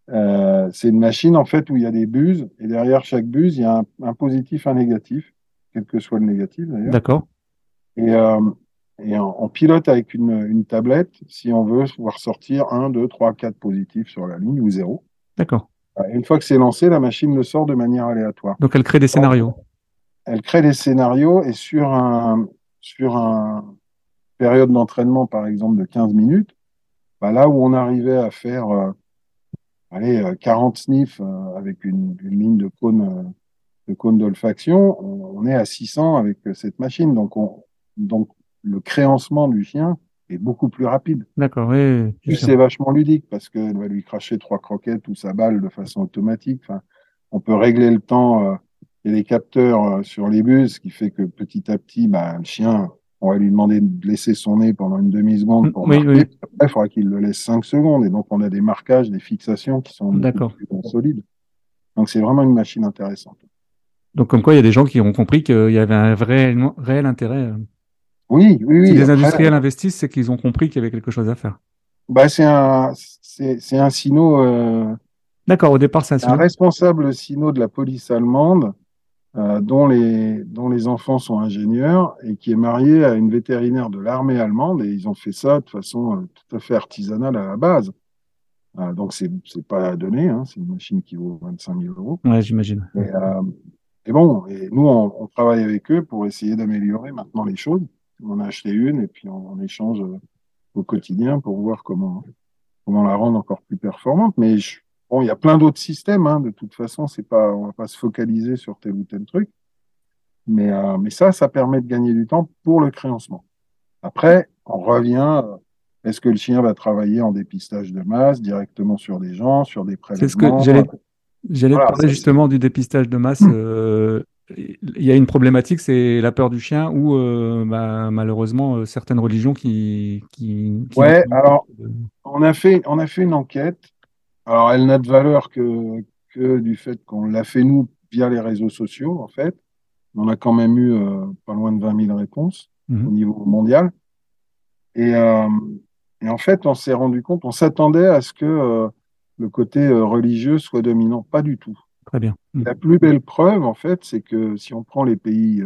euh, c'est une machine, en fait, où il y a des buses, et derrière chaque buse, il y a un, un positif, un négatif, quel que soit le négatif, d'ailleurs. D'accord. Et, euh, et on, on, pilote avec une, une, tablette si on veut voir sortir 1, 2, 3, 4 positifs sur la ligne ou 0. D'accord. Une fois que c'est lancé, la machine le sort de manière aléatoire. Donc elle crée des scénarios elle crée des scénarios et sur un sur un période d'entraînement par exemple de 15 minutes, bah là où on arrivait à faire euh, allez 40 sniffs euh, avec une, une, ligne de cône euh, de cône d'olfaction, on, on, est à 600 avec cette machine. Donc on donc le créancement du chien est beaucoup plus rapide. D'accord, oui. C'est vachement ludique parce qu'elle va lui cracher trois croquettes ou sa balle de façon automatique. Enfin, on peut régler le temps il y a des capteurs sur les bus, ce qui fait que petit à petit, bah, le chien, on va lui demander de laisser son nez pendant une demi-seconde pour oui, marquer. Oui. Après, il faudra qu'il le laisse cinq secondes. Et donc, on a des marquages, des fixations qui sont plus solides. Donc, c'est vraiment une machine intéressante. Donc, comme quoi, il y a des gens qui ont compris qu'il y avait un vrai, réel intérêt. Oui, oui, oui. Si les industriels investissent, c'est qu'ils ont compris qu'il y avait quelque chose à faire. Bah, c'est un, c'est un sino. Euh... D'accord, au départ, c'est un, un responsable sino de la police allemande euh, dont, les, dont les enfants sont ingénieurs et qui est marié à une vétérinaire de l'armée allemande et ils ont fait ça de façon euh, tout à fait artisanale à la base. Euh, donc c'est c'est pas à donner, hein, c'est une machine qui vaut 25 000 euros. Ouais, j'imagine. Et, euh, et, bon, et nous on, on, travaille avec eux pour essayer d'améliorer maintenant les choses. On a acheté une et puis on, on échange au quotidien pour voir comment comment la rendre encore plus performante. Mais je, Bon, il y a plein d'autres systèmes. Hein. De toute façon, c'est pas, on va pas se focaliser sur tel ou tel truc. Mais, euh, mais ça, ça permet de gagner du temps pour le créancement. Après, on revient. Est-ce que le chien va travailler en dépistage de masse directement sur des gens, sur des prélèvements C'est ce que j'allais. J'allais voilà, parler justement du dépistage de masse. Euh, il y a une problématique, c'est la peur du chien ou euh, bah, malheureusement euh, certaines religions qui. qui, qui ouais, alors on a fait on a fait une enquête alors, elle n'a de valeur que, que du fait qu'on l'a fait nous via les réseaux sociaux, en fait. On a quand même eu euh, pas loin de 20 000 réponses Mhm. mmh. au niveau mondial. Et, euh, et en fait, on s'est rendu compte, on s'attendait à ce que euh, le côté religieux soit dominant. Pas du tout. Très bien. Mmh. La plus belle preuve, en fait, c'est que si on prend les pays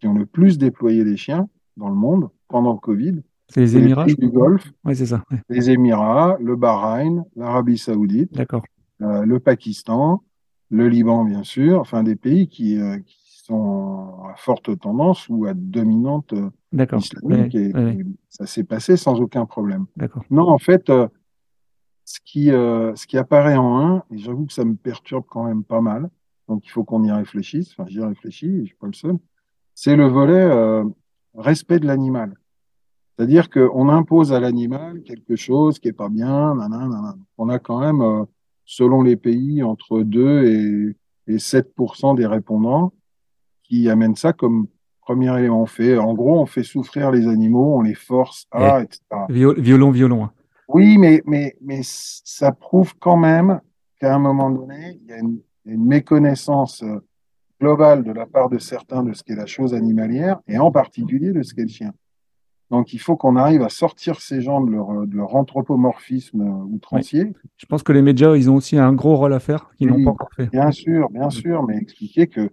qui ont le plus déployé des chiens dans le monde pendant le Covid, c'est les Émirats les du Golfe. Oui, c'est ça. Ouais. Les Émirats, le Bahreïn, l'Arabie Saoudite, D'accord. Euh, le Pakistan, le Liban, bien sûr, enfin des pays qui, euh, qui sont à forte tendance ou à dominante euh, islamique. Ouais, et, ouais. et ça s'est passé sans aucun problème. D'accord. Non, en fait, euh, ce, qui, ce qui apparaît en un, et j'avoue que ça me perturbe quand même pas mal, donc il faut qu'on y réfléchisse, enfin j'y réfléchis, je suis pas le seul, c'est le volet respect de l'animal. C'est-à-dire qu'on impose à l'animal quelque chose qui est pas bien, nanana, nanana. On a quand même euh, selon les pays, entre 2 et, et 7 des répondants qui amènent ça comme premier élément. On fait, en gros, on fait souffrir les animaux, on les force à, etc. Violon, violon. Hein. Oui, mais, mais, mais ça prouve quand même qu'à un moment donné, il y a une, une méconnaissance globale de la part de certains de ce qu'est la chose animalière, et en particulier de ce qu'est le chien. Donc il faut qu'on arrive à sortir ces gens de leur, de leur anthropomorphisme outrancier. Je pense que les médias, ils ont aussi un gros rôle à faire qu'ils n'ont pas encore fait. Bien sûr, bien sûr, mais expliquer que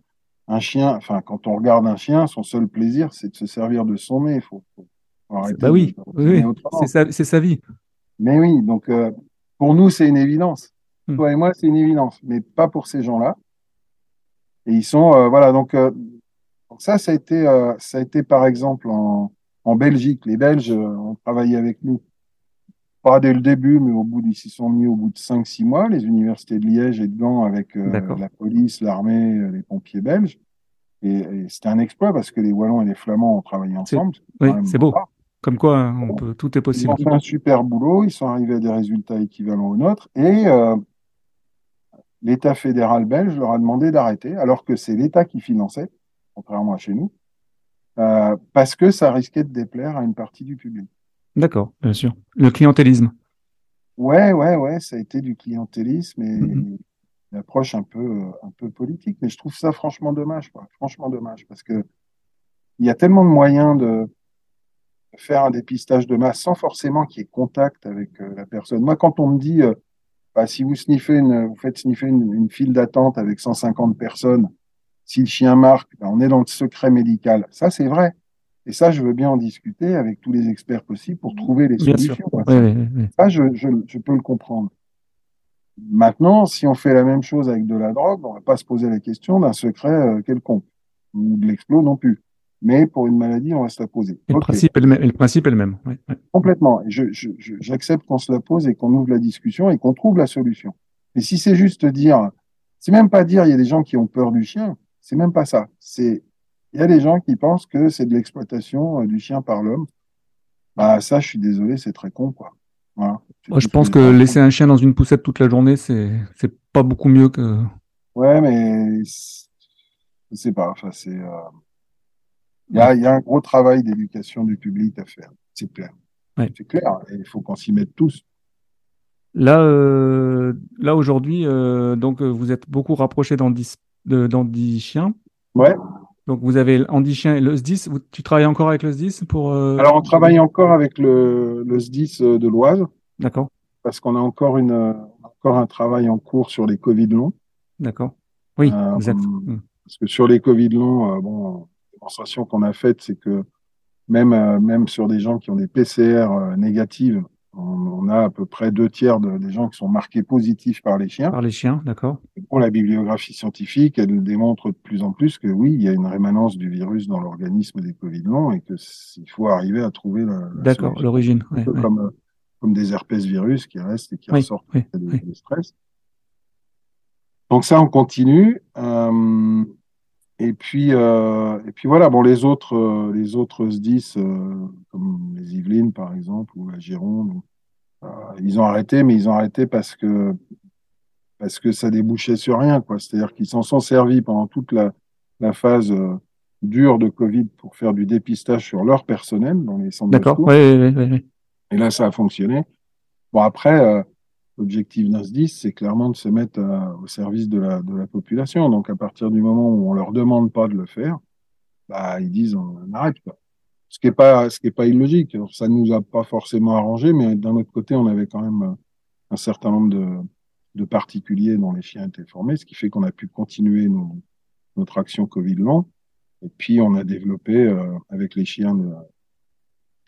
un chien, enfin quand on regarde un chien, son seul plaisir, c'est de se servir de son nez. Il faut, faut, arrêter bah oui, oui c'est sa, sa, vie. Mais oui, donc euh, pour nous, c'est une évidence. Hmm. Toi et moi, c'est une évidence, mais pas pour ces gens-là. Et ils sont, euh, voilà, donc, euh, donc, ça, ça a été, euh, ça a été par exemple en, en Belgique. Les Belges ont travaillé avec nous, pas dès le début, mais au bout, ils s'y sont mis au bout de 5-6 mois, les universités de Liège et de Gand avec la police, l'armée, les pompiers belges. Et, et c'était un exploit parce que les Wallons et les Flamands ont travaillé ensemble. Oui, c'est beau. Comme quoi, hein, peut, tout est possible. Ils ont fait un super boulot, ils sont arrivés à des résultats équivalents aux nôtres. Et euh, l'État fédéral belge leur a demandé d'arrêter, alors que c'est l'État qui finançait, contrairement à chez nous, euh, parce que ça risquait de déplaire à une partie du public. D'accord, bien sûr. Le clientélisme. Ouais, ouais, ouais, ça a été du clientélisme et mm-hmm. une approche un peu, un peu politique. Mais je trouve ça franchement dommage, quoi. Franchement dommage, parce que il y a tellement de moyens de faire un dépistage de masse sans forcément qu'il y ait contact avec euh, la personne. Moi, quand on me dit euh, bah, si vous sniffez une, vous faites sniffer une, file d'attente avec 150 personnes, si le chien marque, bah, on est dans le secret médical. Ça, c'est vrai. Et ça, je veux bien en discuter avec tous les experts possibles pour trouver les solutions. ça, je, je, je, peux le comprendre. Maintenant, si on fait la même chose avec de la drogue, on va pas se poser la question d'un secret euh, quelconque ou de l'explos non plus. Mais pour une maladie, on va se la poser. Et le, principe est le, même, le principe est le même. Complètement. J'accepte qu'on se la pose et qu'on ouvre la discussion et qu'on trouve la solution. Et si c'est juste dire, c'est même pas dire il y a des gens qui ont peur du chien, c'est même pas ça. C'est il y a des gens qui pensent que c'est de l'exploitation euh, du chien par l'homme. Bah ça, je suis désolé, c'est très con quoi. Moi, je pense que laisser un chien dans une poussette toute la journée, c'est c'est pas beaucoup mieux que. Ouais, mais je sais pas. Enfin, c'est. Euh, il y a, y a, un gros travail d'éducation du public à faire, c'est clair. C'est clair, et il faut qu'on s'y mette tous. Là, euh, là aujourd'hui, euh, donc vous êtes beaucoup rapproché d'Andy Chien. Ouais. Donc vous avez Andy Chien et le SDIS. tu travailles encore avec le SDIS pour euh... Alors on travaille encore avec le, le SDIS euh, de l'Oise. D'accord. Parce qu'on a encore une encore un travail en cours sur les Covid longs. D'accord. Oui, euh, exact. Hmm. Parce que sur les Covid longs, bon, démonstration qu'on a faite, c'est que même, euh, même sur des gens qui ont des PCR euh, négatives, on, a à peu près deux tiers de, des gens qui sont marqués positifs par les chiens. Par les chiens, d'accord. Pour la bibliographie scientifique, elle démontre de plus en plus que oui, il y a une rémanence du virus dans l'organisme des Covid longs et que il faut arriver à trouver la, D'accord, l'origine. Ouais, comme, euh, comme des herpès virus qui restent et qui ressortent des, des, stress. Donc ça, on continue. Euh, et puis, euh, et puis voilà, bon, les autres, euh, les autres SDIS, euh, comme les Yvelines par exemple, ou la Gironde, euh, ils ont arrêté, mais ils ont arrêté parce que, parce que ça débouchait sur rien, quoi. C'est-à-dire qu'ils s'en sont servis pendant toute la, la phase euh, dure de Covid pour faire du dépistage sur leur personnel dans les centres D'accord, oui, oui, oui, Et là, ça a fonctionné. Bon, après, L'objectif d'un SDIS, c'est clairement de se mettre au service de la, de la population. Donc, à partir du moment où on leur demande pas de le faire, bah, ils disent on, arrête. Quoi. Ce qui est pas, ce qui est pas illogique. Ça nous a pas forcément arrangé, mais d'un autre côté, on avait quand même un certain nombre de, de particuliers dont les chiens étaient formés, ce qui fait qu'on a pu continuer notre action Covid long. Et puis, on a développé euh, avec les chiens de,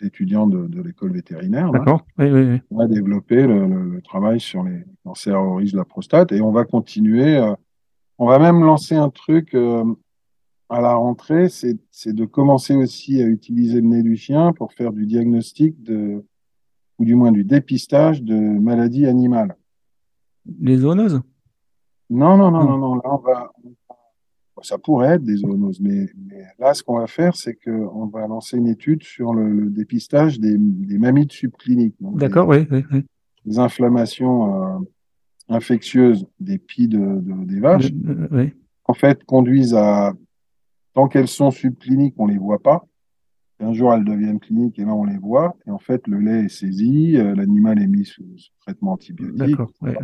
étudiants de, de l'école vétérinaire. D'accord. Oui, oui, oui. On a développé le, le, le, travail sur les cancers au risque de la prostate et on va continuer. Euh, on va même lancer un truc euh, à la rentrée, c'est de commencer aussi à utiliser le nez du chien pour faire du diagnostic de, ou du moins du dépistage de maladies animales. Les zoonoses? Non, non, non, non, non. Là, on va, ça pourrait être des zoonoses, mais, mais là, ce qu'on va faire, c'est qu'on va lancer une étude sur le, le dépistage des, des, mammites subcliniques. D'accord, oui, oui, oui. Des inflammations euh, infectieuses des pies de, de- des vaches, oui. en fait, conduisent à, tant qu'elles sont subcliniques, on les voit pas. Un jour, elles deviennent cliniques et là, on les voit. Et en fait, le lait est saisi, euh, l'animal est mis sous, sous traitement antibiotique. D'accord. ouais.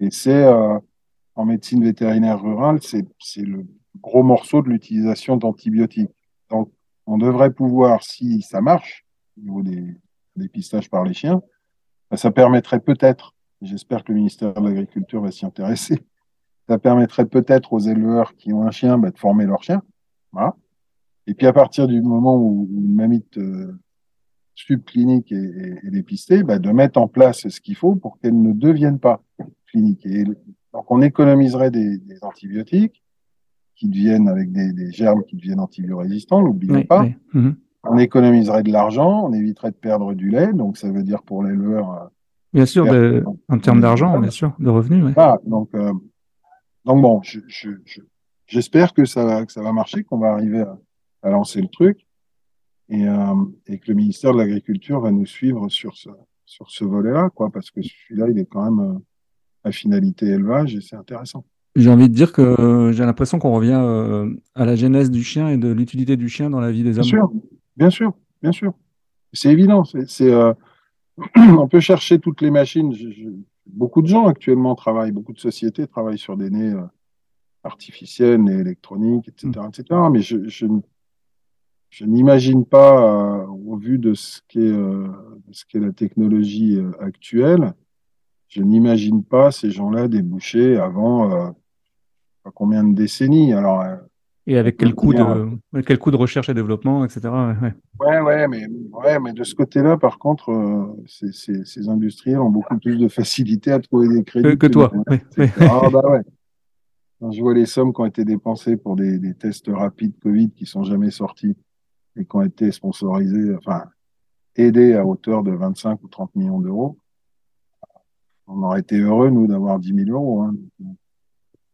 Et c'est, euh, en médecine vétérinaire rurale, c'est, le gros morceau de l'utilisation d'antibiotiques. Donc, on devrait pouvoir, si ça marche, au niveau des dépistages par les chiens, ben, ça permettrait peut-être, j'espère que le ministère de l'Agriculture va s'y intéresser, ça permettrait peut-être aux éleveurs qui ont un chien ben, de former leur chien. Voilà. Et puis à partir du moment où une mamite euh, subclinique est dépistée, ben, de mettre en place ce qu'il faut pour qu'elle ne devienne pas clinique. Et donc on économiserait des, des antibiotiques qui deviennent avec des, des germes qui deviennent antibiorésistants, n'oublions Oui, pas. oui. Mhm. On économiserait de l'argent, on éviterait de perdre du lait, donc ça veut dire pour l'éleveur. euh, Bien sûr, de- en termes d'argent, bien sûr, de revenus. ouais. Voilà, donc, euh, donc bon, je- je- je- j'espère que ça, va- que ça va marcher, qu'on va arriver à, à lancer le truc et, euh, et que le ministère de l'Agriculture va nous suivre sur ce, sur ce volet-là, quoi, parce que celui-là, il est quand même euh, à finalité élevage et c'est intéressant. J'ai envie de dire que j'ai l'impression qu'on revient euh, à la genèse du chien et de l'utilité du chien dans la vie des Bien hommes. sûr, bien sûr, bien sûr. C'est évident. C'est, euh, on peut chercher toutes les machines. Je- je- beaucoup de gens actuellement travaillent, beaucoup de sociétés travaillent sur des nez euh, artificiels, nez électroniques, etc., etc. Mais je, je, n- je n'imagine pas, euh, au vu de ce qu'est, qu'est la technologie actuelle, je n'imagine pas ces gens-là déboucher avant euh, combien de décennies. Alors, euh, Et avec quel coût, de, quel coût de recherche et développement, etc. ouais, ouais. Mais, ouais, mais de ce côté-là, par contre, euh, ces, industriels ont beaucoup plus de facilité à trouver des crédits Que, que toi. oui. Ah, bah ouais. Quand je vois les sommes qui ont été dépensées pour des, des tests rapides Covid qui sont jamais sortis et qui ont été sponsorisés, enfin, aidés à hauteur de 25 ou 30 millions d'euros, on aurait été heureux, nous, d'avoir 10 000 euros. Hein.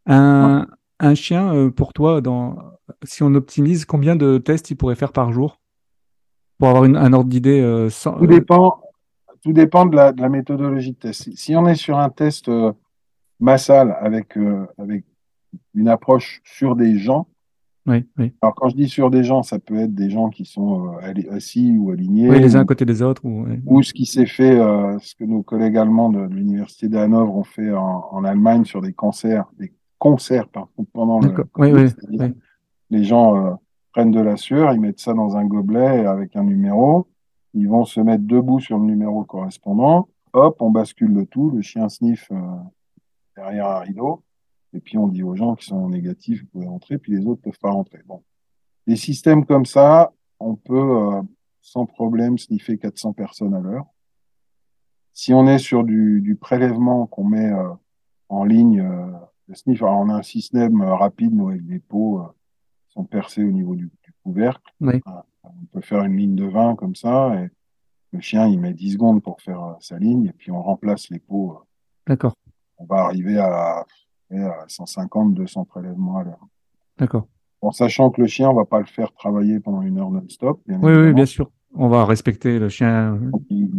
Un, un chien, euh, pour toi, dans, si on optimise, combien de tests il pourrait faire par jour? Pour avoir une- un ordre d'idée euh, sans- Tout dépend, tout dépend de la, de la méthodologie de test. Si, si on est sur un test euh, massal avec, euh, avec une approche sur des gens, Oui, oui. alors quand je dis sur des gens, ça peut être des gens qui sont euh, assis ou alignés, Oui, les uns à côté des autres. Ou, ce qui s'est fait, euh, ce que nos collègues allemands de, de l'université de Hanovre ont fait en, en Allemagne sur des cancers, des concerts pardon, pendant le Covid, les gens euh, prennent de la sueur, ils mettent ça dans un gobelet avec un numéro, ils vont se mettre debout sur le numéro correspondant, hop, on bascule le tout, le chien sniffe euh, derrière un rideau, et puis on dit aux gens qui sont négatifs, vous pouvez rentrer, puis les autres peuvent pas rentrer. Bon. Des systèmes comme ça, on peut euh, sans problème sniffer 400 personnes à l'heure. Si on est sur du, du prélèvement qu'on met euh, en ligne, euh, le sniff, alors on a un système rapide, nous, avec des pots qui sont percés au niveau du, du couvercle. Oui. On peut faire une ligne de 20 comme ça, et le chien, il met 10 secondes pour faire sa ligne, et puis on remplace les pots. D'accord, on va arriver à, à 150, 200 prélèvements à l'heure. d'accord. En sachant que le chien, on va pas le faire travailler pendant une heure non-stop. Oui, oui, bien sûr. On va respecter le chien.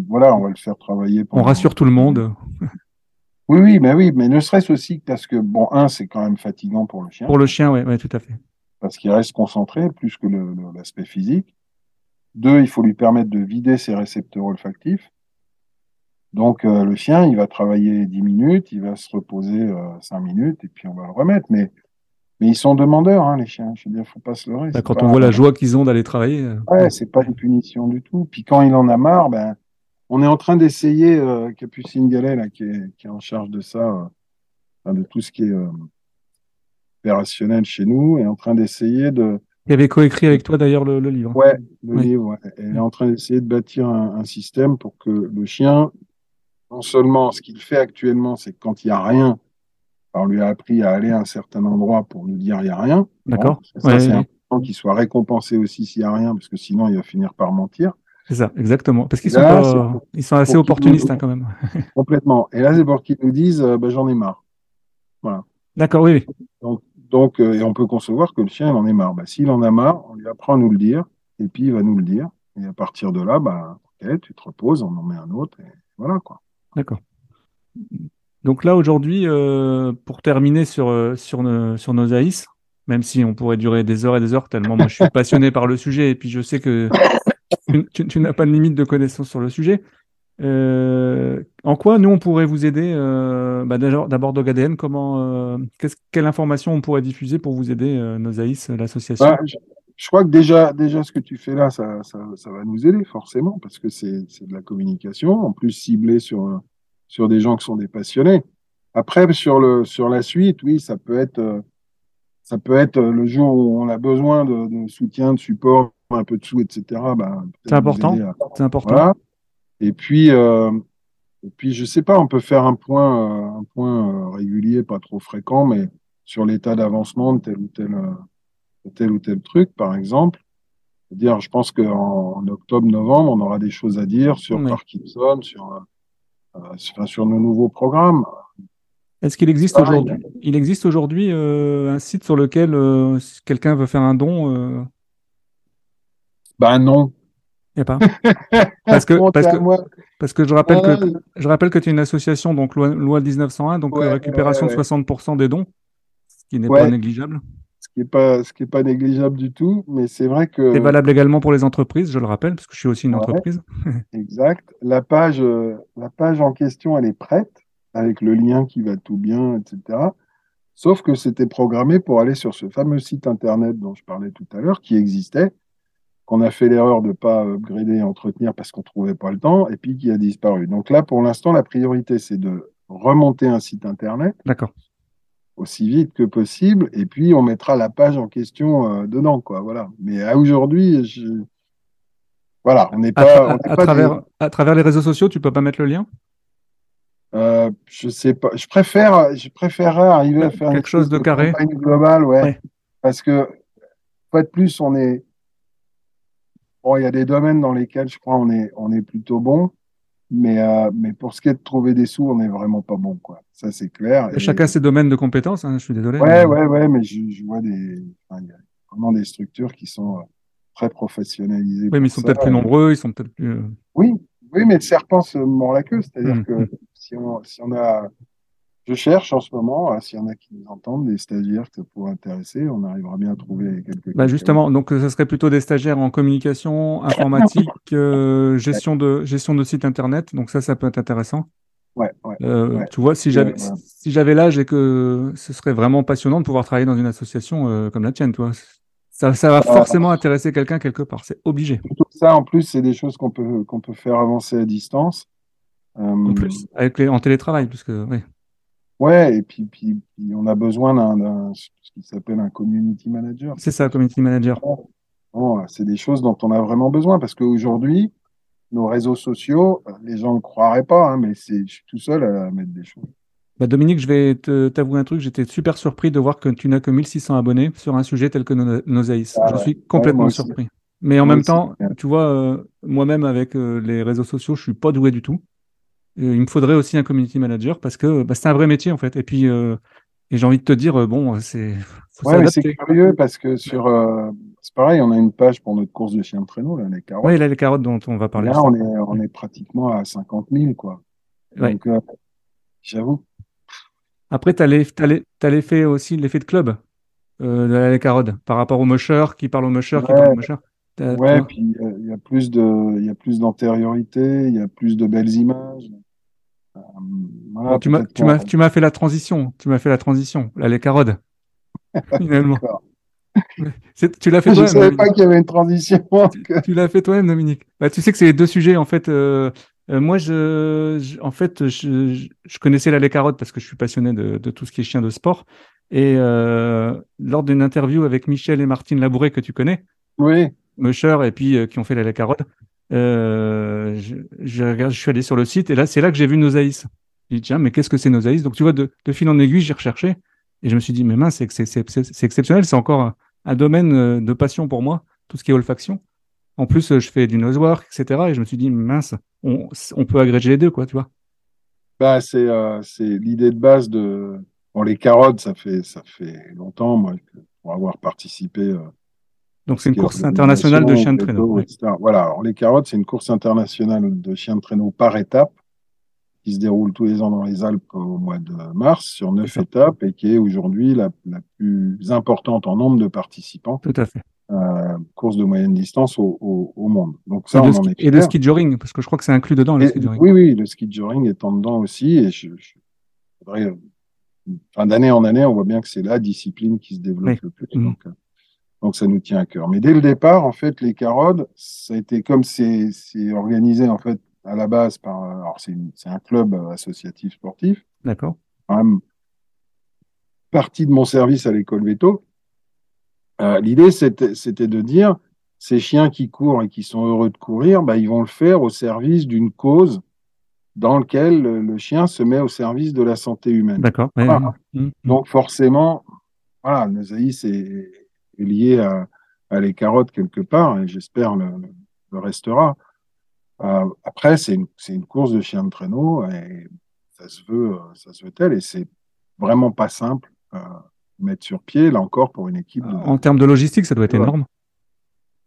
Voilà, on va le faire travailler On rassure tout le monde. Oui, oui, mais oui, mais ne serait-ce aussi parce que, bon, un, c'est quand même fatigant pour le chien, Pour le chien, oui, ouais, tout à fait. parce qu'il reste concentré plus que l'aspect physique. Deux, il faut lui permettre de vider ses récepteurs olfactifs. Donc, euh, le chien, il va travailler 10 minutes, il va se reposer euh, 5 minutes, et puis on va le remettre. Mais, mais ils sont demandeurs, hein, les chiens. Je veux dire, faut pas se leurrer. Bah, quand pas- on voit la joie qu'ils ont d'aller travailler. euh, Ouais, c'est pas une punition du tout. Puis quand il en a marre, ben, on est en train d'essayer, euh, Capucine Gallet, là, qui est, qui est en charge de ça, euh, de tout ce qui est euh, opérationnel chez nous, est en train d'essayer de, Il avait coécrit avec toi d'ailleurs le, le livre. ouais, le Oui. livre, ouais. Elle est en train d'essayer de bâtir un, un système pour que le chien, non seulement ce qu'il fait actuellement, c'est que quand il n'y a rien, on lui a appris à aller à un certain endroit pour nous dire il n'y a rien. D'accord. Bon, Ouais, c'est ouais. important qu'il soit récompensé aussi s'il n'y a rien, parce que sinon il va finir par mentir. C'est ça, exactement. Parce qu'ils sont, là, pas- ils sont assez opportunistes nous- hein, quand même. Complètement. Et là, c'est pour qu'ils nous disent, euh, bah, j'en ai marre. D'accord, oui, oui. Donc, euh, et on peut concevoir que le chien, il en est marre. Bah, S'il en a marre, on lui apprend à nous le dire, et puis il va nous le dire. Et à partir de là, bah, ok, tu te reposes, on en met un autre, et voilà, quoi. D'accord. Donc là, aujourd'hui, euh, pour terminer sur, euh, sur, nos- AIS, même si on pourrait durer des heures et des heures, tellement moi je suis passionné par le sujet et puis je sais que tu, n'as pas de limite de connaissances sur le sujet. Euh, en quoi nous on pourrait vous aider bah, d'abord DogADN, comment quelle information on pourrait diffuser pour vous aider nos AIS, l'association? Bah, je, crois que déjà, déjà, ce que tu fais là, ça, ça, ça va nous aider forcément parce que c'est de la communication, en plus ciblé sur, sur des gens qui sont des passionnés. Après, sur, le, sur la suite, oui, ça peut être, euh, ça peut être euh, le jour où on a besoin de, de soutien, de support, un peu de sous, etc. Bah, C'est important. à- C'est important. Voilà. Et puis, euh, et puis, je sais pas, on peut faire un point, euh, un point régulier, pas trop fréquent, mais sur l'état d'avancement de tel ou tel, tel ou tel truc, par exemple. Je pense qu'en en octobre, novembre, on aura des choses à dire sur Oui. Parkinson, sur, euh, euh, sur, nos nouveaux programmes. Est-ce qu'il existe aujourd'hui il existe aujourd'hui euh, un site sur lequel euh, si quelqu'un veut faire un don, Ben non. il n'y a pas Parce que- parce que- moi. Parce que je rappelle que Je rappelle que tu es une association, donc loi, loi 1901, donc Ouais, récupération ouais, de 60% des dons, ce qui n'est pas négligeable. Ce qui est pas, ce qui est pas négligeable du tout, mais c'est vrai que. C'est valable également pour les entreprises, je le rappelle, parce que je suis aussi une Ouais. entreprise. Exact. La page, euh, la page en question, elle est prête avec le lien qui va tout bien, etc. Sauf que c'était programmé pour aller sur ce fameux site internet dont je parlais tout à l'heure, qui existait, qu'on a fait l'erreur de pas upgrader et entretenir parce qu'on trouvait pas le temps, et puis qui a disparu. Donc là, pour l'instant, la priorité, c'est de remonter un site internet D'accord. Aussi vite que possible, et puis on mettra la page en question euh, dedans, quoi. Voilà. Mais à aujourd'hui, je... voilà, on n'est pas, on à pas des- travers, à travers les réseaux sociaux, tu peux pas mettre le lien? Euh, je sais pas. Je préfère, je préférerais arriver à faire une Quelque chose de carré. campagne globale, ouais. Ouais. Parce que, pas de plus, on est. Bon, il y a des domaines dans lesquels je crois on est, on est plutôt bon, mais, euh, mais pour ce qui est de trouver des sous, on n'est vraiment pas bon, quoi. Ça, c'est clair. Et- Chacun ses domaines de compétences, hein, je suis désolé. Ouais, mais- ouais, ouais, mais je, je vois des, enfin, il y a vraiment des structures qui sont euh, très professionnalisées. Oui, mais ils sont peut-être plus nombreux, ils sont peut-être plus. euh, Oui, oui, mais le serpent se mord la queue. C'est-à-dire Mhm. que si on, si on a. Je cherche en ce moment, euh, s'il y en a qui nous entendent, des stagiaires que ça pourrait intéresser, on arrivera bien à trouver quelques. Bah justement, donc euh, ce serait plutôt des stagiaires en communication, informatique, euh, gestion de gestion de site internet. Donc ça, ça peut être intéressant. Ouais, ouais. Euh, Ouais. Tu vois, si j'avais ouais. si j'avais l'âge et que ce serait vraiment passionnant de pouvoir travailler dans une association euh, comme la tienne, toi. Ça, ça va forcément intéresser quelqu'un quelque part. C'est obligé. Tout ça, en plus, c'est des choses qu'on peut, qu'on peut faire avancer à distance. Euh, En plus, avec les, en télétravail, parce que oui. Ouais, et puis, puis, puis on a besoin d'un, ce qui s'appelle un community manager. C'est ça, community manager. Bon, c'est des choses dont on a vraiment besoin parce qu'aujourd'hui, nos réseaux sociaux, les gens ne croiraient pas, hein, mais c'est, je suis tout seul à mettre des choses. Bah, Dominique, je vais t'avouer un truc. J'étais super surpris de voir que tu n'as que 1600 abonnés sur un sujet tel que nos, nos AIS. Ah je ouais. suis complètement surpris. Mais en Moi même aussi. temps, tu vois, euh, moi-même avec euh, les réseaux sociaux, je suis pas doué du tout. Et il me faudrait aussi un community manager parce que bah, c'est un vrai métier en fait. Et puis, euh, et j'ai envie de te dire, euh, bon, c'est Ouais, c'est curieux parce que sur, euh, c'est pareil, on a une page pour notre course de chien de traîneau, là, les carottes. Ouais, là, les carottes dont on va parler. là, on est, on est pratiquement à 50 000, quoi. Ouais. Donc, euh, j'avoue. Après, tu as l'effet aussi, l'effet de club euh, de la les carottes par rapport aux mushers qui parlent aux mushers, qui Ouais. parlent aux mushers. T'as- tu Ouais, puis euh, il y a plus de, il y a plus d'antériorité, il y a plus de belles images. Euh, voilà, tu m'as, tu m'as, tu m'as fait la transition. Tu m'as fait la transition. Là, les carottes. Finalement. Tu l'as fait Je toi-même. savais Dominique. pas qu'il y avait une transition. Tu, tu l'as fait toi-même, Dominique. Bah, tu sais que c'est les deux sujets. En fait, euh, euh, moi, je, je- en fait, je, je- je connaissais la lait carotte parce que je suis passionné de, de tout ce qui est chien de sport. Et lors d'une interview avec Michel et Martine Labouret que tu connais, Oui, Musher et puis euh, qui ont fait la lait carotte, euh, je, regarde- je suis allé sur le site et là, c'est là que j'ai vu Nosaïs. J'ai dit, tiens, mais qu'est-ce que c'est Nosaïs Donc, tu vois, de, fil en aiguille, j'ai recherché et je me suis dit, mais mince, c'est exceptionnel. C'est encore un, domaine euh, de passion pour moi, tout ce qui est olfaction. En plus, je fais du nosework, etc. Et je me suis dit, mince, on, peut agréger les deux, quoi, tu vois. bah, c'est, l'idée de base de, bon, les carottes, ça fait, ça fait longtemps, moi, pour avoir participé. Donc, c'est une course internationale de chiens de traîneau. etc. Voilà, alors les carottes, c'est une course internationale de chiens de traîneau par étape. qui se déroule tous les ans dans les Alpes au mois de mars sur neuf étapes et qui est aujourd'hui la, la plus importante en nombre de participants, Tout à fait. euh, course de moyenne distance au, au, au monde. Donc ça, et, on en est et fiers. ski joring, parce que je crois que c'est inclus dedans, le Et- ski joring. oui, oui, le ski joring est en dedans aussi. Et je, je faudrait, euh, d'année en année, on voit bien que c'est la discipline qui se développe Oui. le plus. Mhm. Donc, euh, donc, ça nous tient à cœur. Mais dès le départ, en fait, les carottes, ça a été comme c'est c'est organisé, en fait, à la base par, alors c'est c'est un club associatif sportif, D'accord. partie de mon service à l'école Veto. Euh, L'idée, c'était de dire, ces chiens qui courent et qui sont heureux de courir, bah, ils vont le faire au service d'une cause dans laquelle le, le chien se met au service de la santé humaine. D'accord. Mhm. Donc forcément, voilà, Nosaïs est, est lié à, à les carottes quelque part, et j'espère le, restera. Euh, après, c'est une, une course de chien de traîneau, et ça se veut, euh, ça se veut tel, et c'est vraiment pas simple euh, mettre sur pied, là encore, pour une équipe de, En termes de logistique, ça doit être Ouais. énorme.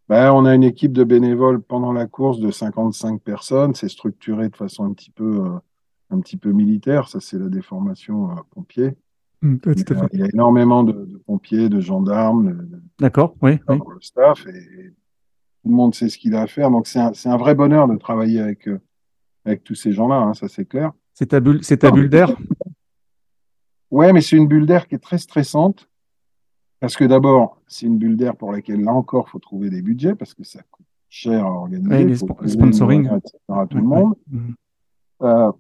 ben, on a une équipe de bénévoles pendant la course de 55 personnes. C'est structuré de façon un petit peu, euh, un petit peu militaire. Ça, c'est la déformation euh, pompier. Tout à Mais, fait. euh, il y a énormément de, de pompiers, de gendarmes, D'accord. Oui. le staff, et, tout le monde sait ce qu'il a à faire. Donc, c'est un, vrai bonheur de travailler avec, euh, avec tous ces gens-là. hein, ça, c'est clair. C'est ta bulle, c'est ta bulle d'air? Ouais, mais c'est une bulle d'air qui est très stressante. Parce que d'abord, c'est une bulle d'air pour laquelle, là encore, faut trouver des budgets parce que ça coûte cher à organiser. Ouais, sponsoring. à tout le monde. ouais. Mhm. Euh,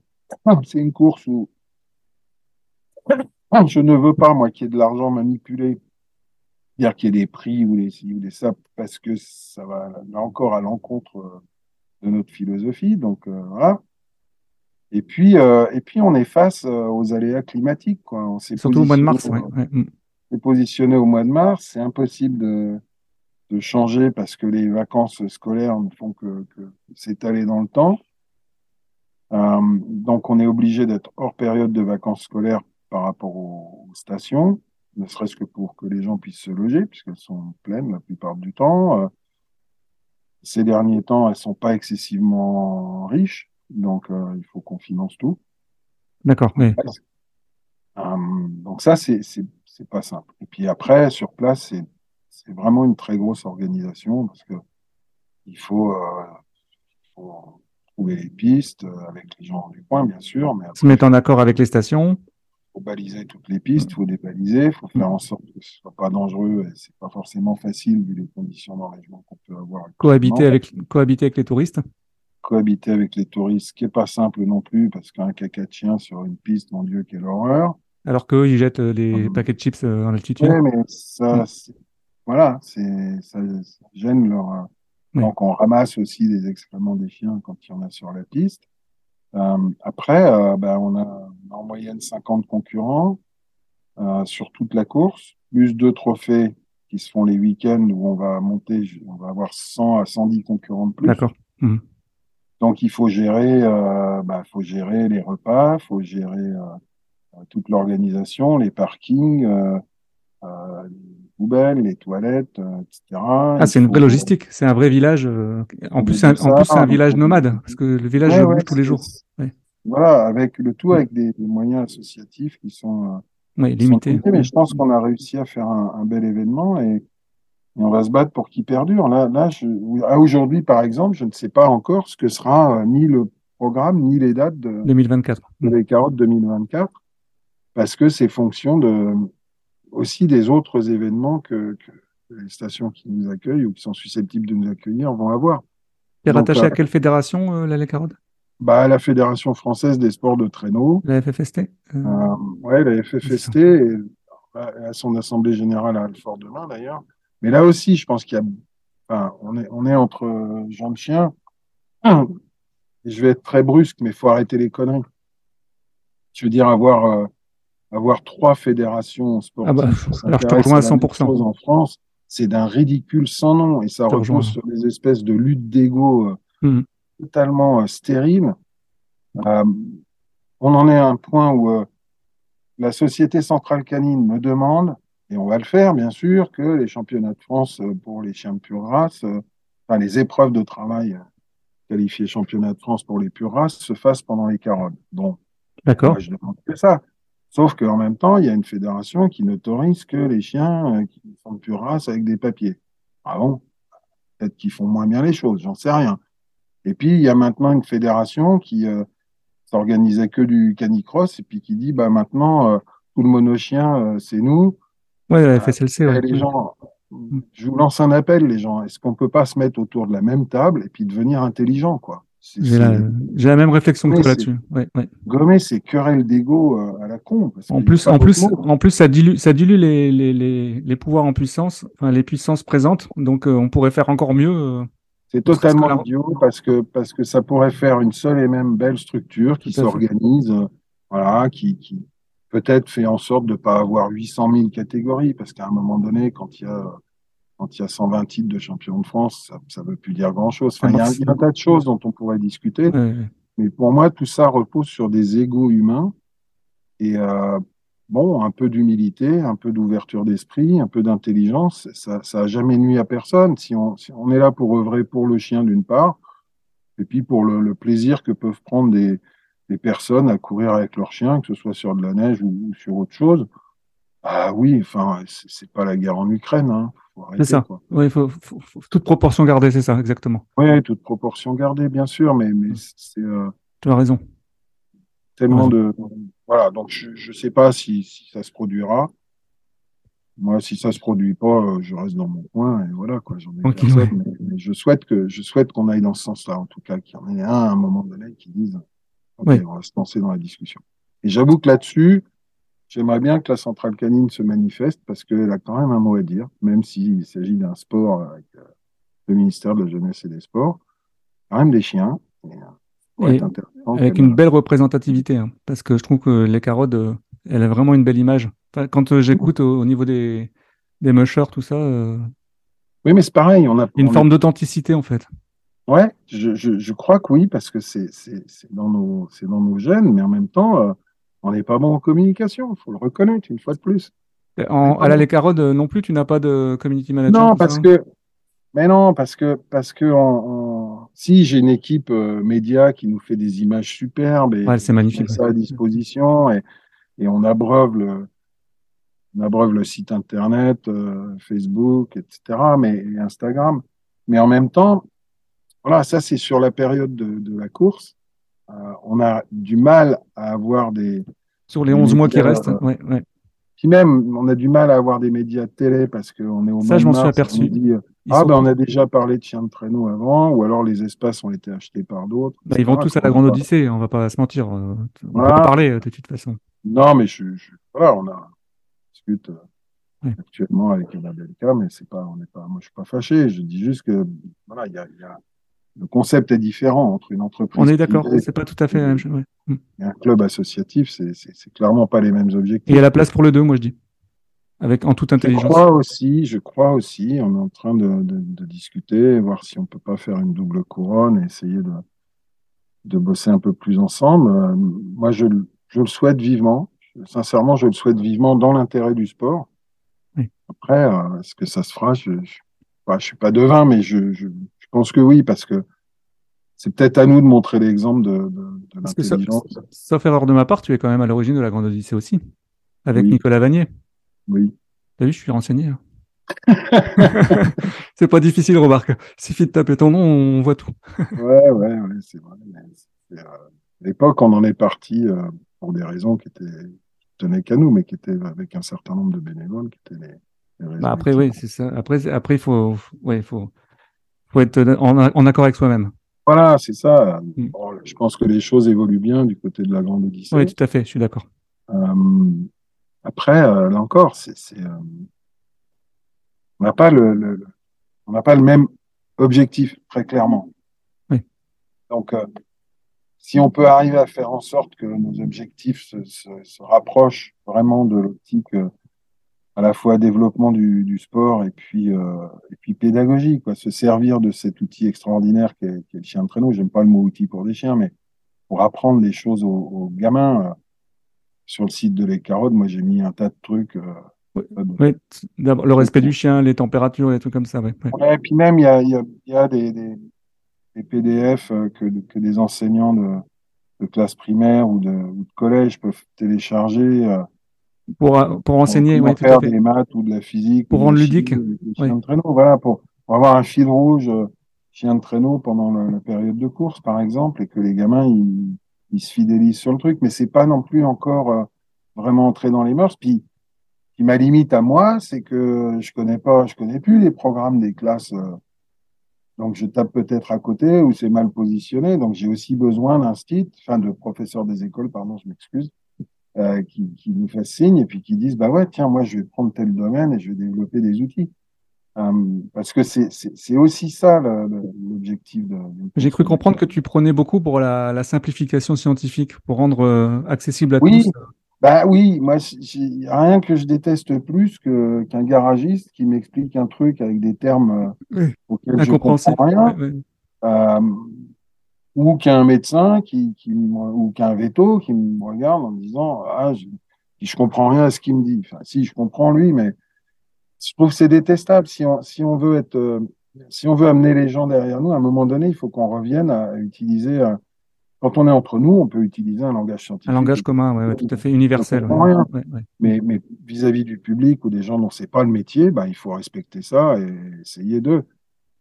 c'est une course où je ne veux pas, moi, qu'il y ait de l'argent manipulé, dire qu'il y ait des prix ou des ci ou des ça, parce que ça va là encore à l'encontre euh, de notre philosophie. Donc euh, voilà. Et puis, euh, et puis on est face aux aléas climatiques. Quoi. On Surtout au mois de mars. positionné- ouais, ouais. Mhm. est positionné au mois de mars. C'est impossible de, de changer parce que les vacances scolaires ne font que, que s'étaler dans le temps. Euh, donc, on est obligé d'être hors période de vacances scolaires par rapport aux, aux stations, ne serait-ce que pour que les gens puissent se loger, puisqu'elles sont pleines la plupart du temps. Euh, ces derniers temps, elles sont pas excessivement riches, donc euh, il faut qu'on finance tout. D'accord. oui. Euh, donc ça, c'est c'est pas simple. Et puis après, sur place, c'est vraiment une très grosse organisation parce que il faut, euh, faut trouver les pistes avec les gens du coin, bien sûr, mais Se mettre en accord avec les stations. Faut baliser toutes les pistes, il faut débaliser, il faut faire en sorte que ce soit pas dangereux c'est pas forcément facile vu les conditions d'enlèvement qu'on peut avoir. Cohabiter avec, cohabiter avec les touristes? cohabiter avec les touristes, ce qui est pas simple non plus parce qu'un caca de chien sur une piste, mon Dieu, quelle horreur. Alors qu'eux, ils jettent euh, les Mhm. paquets de chips euh, en altitude. Ouais, mais ça, Mm. c'est- voilà, c'est, ça, ça gêne leur. euh, Oui. Donc, on ramasse aussi des excréments des chiens quand il y en a sur la piste. Euh, après, ben, on a en moyenne 50 concurrents euh, sur toute la course, plus deux trophées qui se font les week-ends où on va monter, on va avoir 100 à 110 concurrents de plus. D'accord. Mhm. Donc, il faut gérer, euh, bah, faut gérer les repas, faut gérer euh, toute l'organisation, les parkings, euh, euh, poubelles, les toilettes, euh, etc. Ah, c'est une vraie logistique. C'est un vrai village. euh, En plus, c'est un, ça, en plus, c'est un village nomade. Parce que le village Ouais, bouge ouais, tous les jours. Ouais. Voilà, avec le tout avec des, des moyens associatifs qui sont, euh, limité. limités, mais je pense qu'on a réussi à faire un, un bel événement et, et on va se battre pour qu'il perdure. Là, là, je, à aujourd'hui, par exemple, je ne sais pas encore ce que sera euh, ni le programme ni les dates de, 2024. de les carottes 2024 parce que c'est fonction de aussi des autres événements que, que les stations qui nous accueillent ou qui sont susceptibles de nous accueillir vont avoir. Donc, rattaché euh, à quelle fédération, euh, la Carotte Bah, la Fédération française des sports de traîneau, La FFST euh, euh, ouais, la FFST, et, à son assemblée générale à Alfort demain d'ailleurs. Mais là aussi, je pense qu'il y a, enfin, on est, on est entre euh, gens de chien. Et je vais être très brusque, mais il faut arrêter les conneries. Je veux dire, avoir, euh, avoir trois fédérations sportives. Ah bah, qui alors je te s'intéressent rejoins à la même 100%. chose En France, c'est d'un ridicule sans nom et ça repose sur des espèces de luttes d'ego euh, Mhm. totalement euh, stériles. Euh, on en est à un point où euh, la Société centrale canine me demande, et on va le faire bien sûr, que les championnats de France pour les chiens de pure race, enfin les épreuves de travail euh, qualifié championnat de France pour les pures races se fasse pendant les carottes. Bon, D'accord. je demande que ça. Sauf qu'en même temps, il y a une fédération qui n'autorise que les chiens euh, qui sont de pure race avec des papiers. Ah bon? Peut-être qu'ils font moins bien les choses, j'en sais rien. Et puis, il y a maintenant une fédération qui euh, s'organisait que du canicross et puis qui dit, bah maintenant, euh, tout le monochien, euh, c'est nous. Ouais, la FSLC, ouais. les gens, je vous lance un appel, les gens. Est-ce qu'on peut pas se mettre autour de la même table et puis devenir intelligent, quoi? J'ai c'est- la, même réflexion que toi c'est- là-dessus. Ouais, ouais. Gommer ces querelles d'ego euh, à la con. parce En plus, en plus, en plus, ça dilue, ça dilue les, les, les, les pouvoirs en puissance, enfin, les puissances présentes. Donc, euh, on pourrait faire encore mieux. euh, C'est totalement la- idiot parce que, parce que ça pourrait faire une seule et même belle structure qui s'organise, euh, voilà, qui, qui peut-être fait en sorte de ne pas avoir 800 000 catégories parce qu'à un moment donné, quand il y a, quand il y a 120 titres de champion de France, ça ne veut plus dire grand-chose. Enfin, il y, a, il y a un tas de choses dont on pourrait discuter. Mais pour moi, tout ça repose sur des égaux humains et euh, bon, un peu d'humilité, un peu d'ouverture d'esprit, un peu d'intelligence. Ça, ça a jamais nuit à personne. Si on, si on est là pour œuvrer pour le chien d'une part, et puis pour le, le plaisir que peuvent prendre des, des personnes à courir avec leur chien, que ce soit sur de la neige ou, ou sur autre chose. Ah oui, enfin, c'est pas la guerre en Ukraine. Hein. C'est ça. quoi. Ouais, faut, faut, faut- toute proportion gardée, c'est ça, exactement. Oui, toute proportion gardée, bien sûr, mais, mais c'est euh, Tu as raison. tellement Ouais. de. Voilà, donc je ne sais pas si, si ça se produira. Moi, si ça se produit pas, euh, je reste dans mon coin et voilà, quoi. J'en ai mais, mais je souhaite que je souhaite qu'on aille dans ce sens-là, en tout cas, qu'il y en ait un à un moment donné qui dise OK, Oui. on va se lancer dans la discussion. Et j'avoue que là-dessus, j'aimerais bien que la centrale canine se manifeste parce qu'elle a quand même un mot à dire, même s'il s'agit d'un sport avec euh, le ministère de la Jeunesse et des Sports, quand même des chiens. Et, euh, Avec une belle représentativité, hein, parce que je trouve que les carottes, euh, elle a vraiment une belle image. Enfin, quand euh, j'écoute au, au niveau des, des mushers, tout ça, euh, Oui, mais c'est pareil, on a une on forme d'authenticité, en fait. Ouais, je, je, je crois que oui, parce que c'est dans nos dans nos gènes, mais en même temps, on n'est pas bon en communication, il faut le reconnaître une fois de plus. En, à la les carottes euh, non plus, tu n'as pas de community manager Non, parce que mais non, parce que parce que en- en- si j'ai une équipe euh, média qui nous fait des images superbes et Ouais, c'est magnifique, ça ouais. à disposition et, et on abreuve le on abreuve le site internet, euh, Facebook, etc. Mais et Instagram. Mais en même temps, voilà, ça c'est sur la période de, de la course. Euh, on a du mal à avoir des. Sur les des 11 mois qui restent. euh, ouais, ouais. Puis même, on a du mal à avoir des médias de télé parce qu'on est au Ça, je m'en suis aperçu. euh, Ils, ah ben on a déjà parlé de chiens de traîneau avant, ou alors les espaces ont été achetés par d'autres. bah, ils vont tous à la grande odyssée, on va pas se mentir. On peut Voilà. pas parler de toute façon. Non, mais je, je- voilà, on a on discute Oui. actuellement avec Annabelle K, mais c'est pas, on n'est pas, moi je suis pas fâché. Je dis juste que voilà, il y a, il y a- le concept est différent entre une entreprise. On est d'accord, c'est pas tout à fait la même chose. ouais. Mm. et un club associatif, c'est, clairement pas les mêmes objectifs. Et il y a la place pour le deux, moi je dis. Avec en toute Je intelligence. crois aussi, je crois aussi, on est en train de, de, de discuter, voir si on peut pas faire une double couronne et essayer de, de bosser un peu plus ensemble. Euh, moi, je, le- je le souhaite vivement. Sincèrement, je le souhaite vivement dans l'intérêt du sport. Oui. Après, euh, est-ce que ça se fera? Je ne je, bah, je suis pas devin, mais je, je, je pense que oui, parce que c'est peut-être à nous de montrer l'exemple de, de, de l'intelligence. sauf erreur de ma part, tu es quand même à l'origine de la Grande Odyssée aussi. Avec Oui. Nicolas Vanier. Oui. T'as vu, je suis renseigné. hein. c'est pas difficile, remarque. Il suffit de taper ton nom, on voit tout. Ouais, ouais, ouais, c'est vrai. mais euh, à l'époque, on en est parti euh, pour des raisons qui étaient qui tenaient qu'à nous, mais qui étaient avec un certain nombre de bénévoles, qui étaient les, Bah après, oui, c'est ça. Après, après, il faut, faut- ouais, faut, faut être en, en accord avec soi-même. Voilà, c'est ça. Mm. Bon, je pense que les choses évoluent bien du côté de la Grande Odyssée. Oui, tout à fait, je suis d'accord. Euh, après, euh, là encore, c'est, euh, on n'a pas le, le- le- on n'a pas le même objectif très clairement. Oui. Donc, si on peut arriver à faire en sorte que nos objectifs se, se, se rapprochent vraiment de l'optique à la fois développement du, du sport et puis euh, et puis pédagogie, quoi, se servir de cet outil extraordinaire qu'est qu'est le chien de traîneau. J'aime pas le mot outil pour des chiens, mais pour apprendre les choses aux, aux gamins. euh, sur le site de Les Carottes, moi j'ai mis un tas de trucs. euh, Oui. le respect du chien, les températures, les trucs comme ça. Ouais, ouais. Ouais, et puis même, il y a, il y a, y a des, des, des PDF euh, que, que des enseignants de, de classe primaire ou de, ou de collège peuvent télécharger euh, Pour, euh, pour enseigner, tout à faire fait. des maths ou de la physique. Pour rendre ludique. traîneau. Voilà, pour, pour avoir un fil rouge, euh, chien de traîneau pendant le- la période de course, par exemple, et que les gamins, ils, ils se fidélisent sur le truc. Mais c'est pas non plus encore euh, vraiment entré dans les mœurs. Puis, qui ma limite à moi, c'est que je connais pas, je connais plus les programmes des classes. euh, donc, je tape peut-être à côté ou c'est mal positionné. Donc, j'ai aussi besoin d'un site, enfin, de professeurs des écoles, pardon, je m'excuse, euh, qui, qui nous fassent signe et puis qui disent, bah ouais, tiens, moi, je vais prendre tel domaine et je vais développer des outils. Euh, parce que c'est, aussi ça l'objectif de. J'ai cru comprendre que tu prenais beaucoup pour la, la simplification scientifique, pour rendre euh, accessible à Oui. tous. Bah oui, moi, rien que je déteste plus que, qu'un garagiste qui m'explique un truc avec des termes Oui. auxquels je Incompréhensible. comprends rien. Ou qu'un médecin qui, qui ou qu'un veto qui me regarde en me disant ah je, je comprends rien à ce qu'il me dit. Enfin, si je comprends lui, mais je trouve que c'est détestable. Si on, si on veut être, euh, si on veut amener les gens derrière nous, à un moment donné, il faut qu'on revienne à utiliser. euh, quand on est entre nous, on peut utiliser un langage scientifique. Un langage commun, ouais, ouais, tout à fait universel. ouais. Mais, mais vis-à-vis du public ou des gens dont c'est pas le métier, bah, il faut respecter ça et essayer d'eux.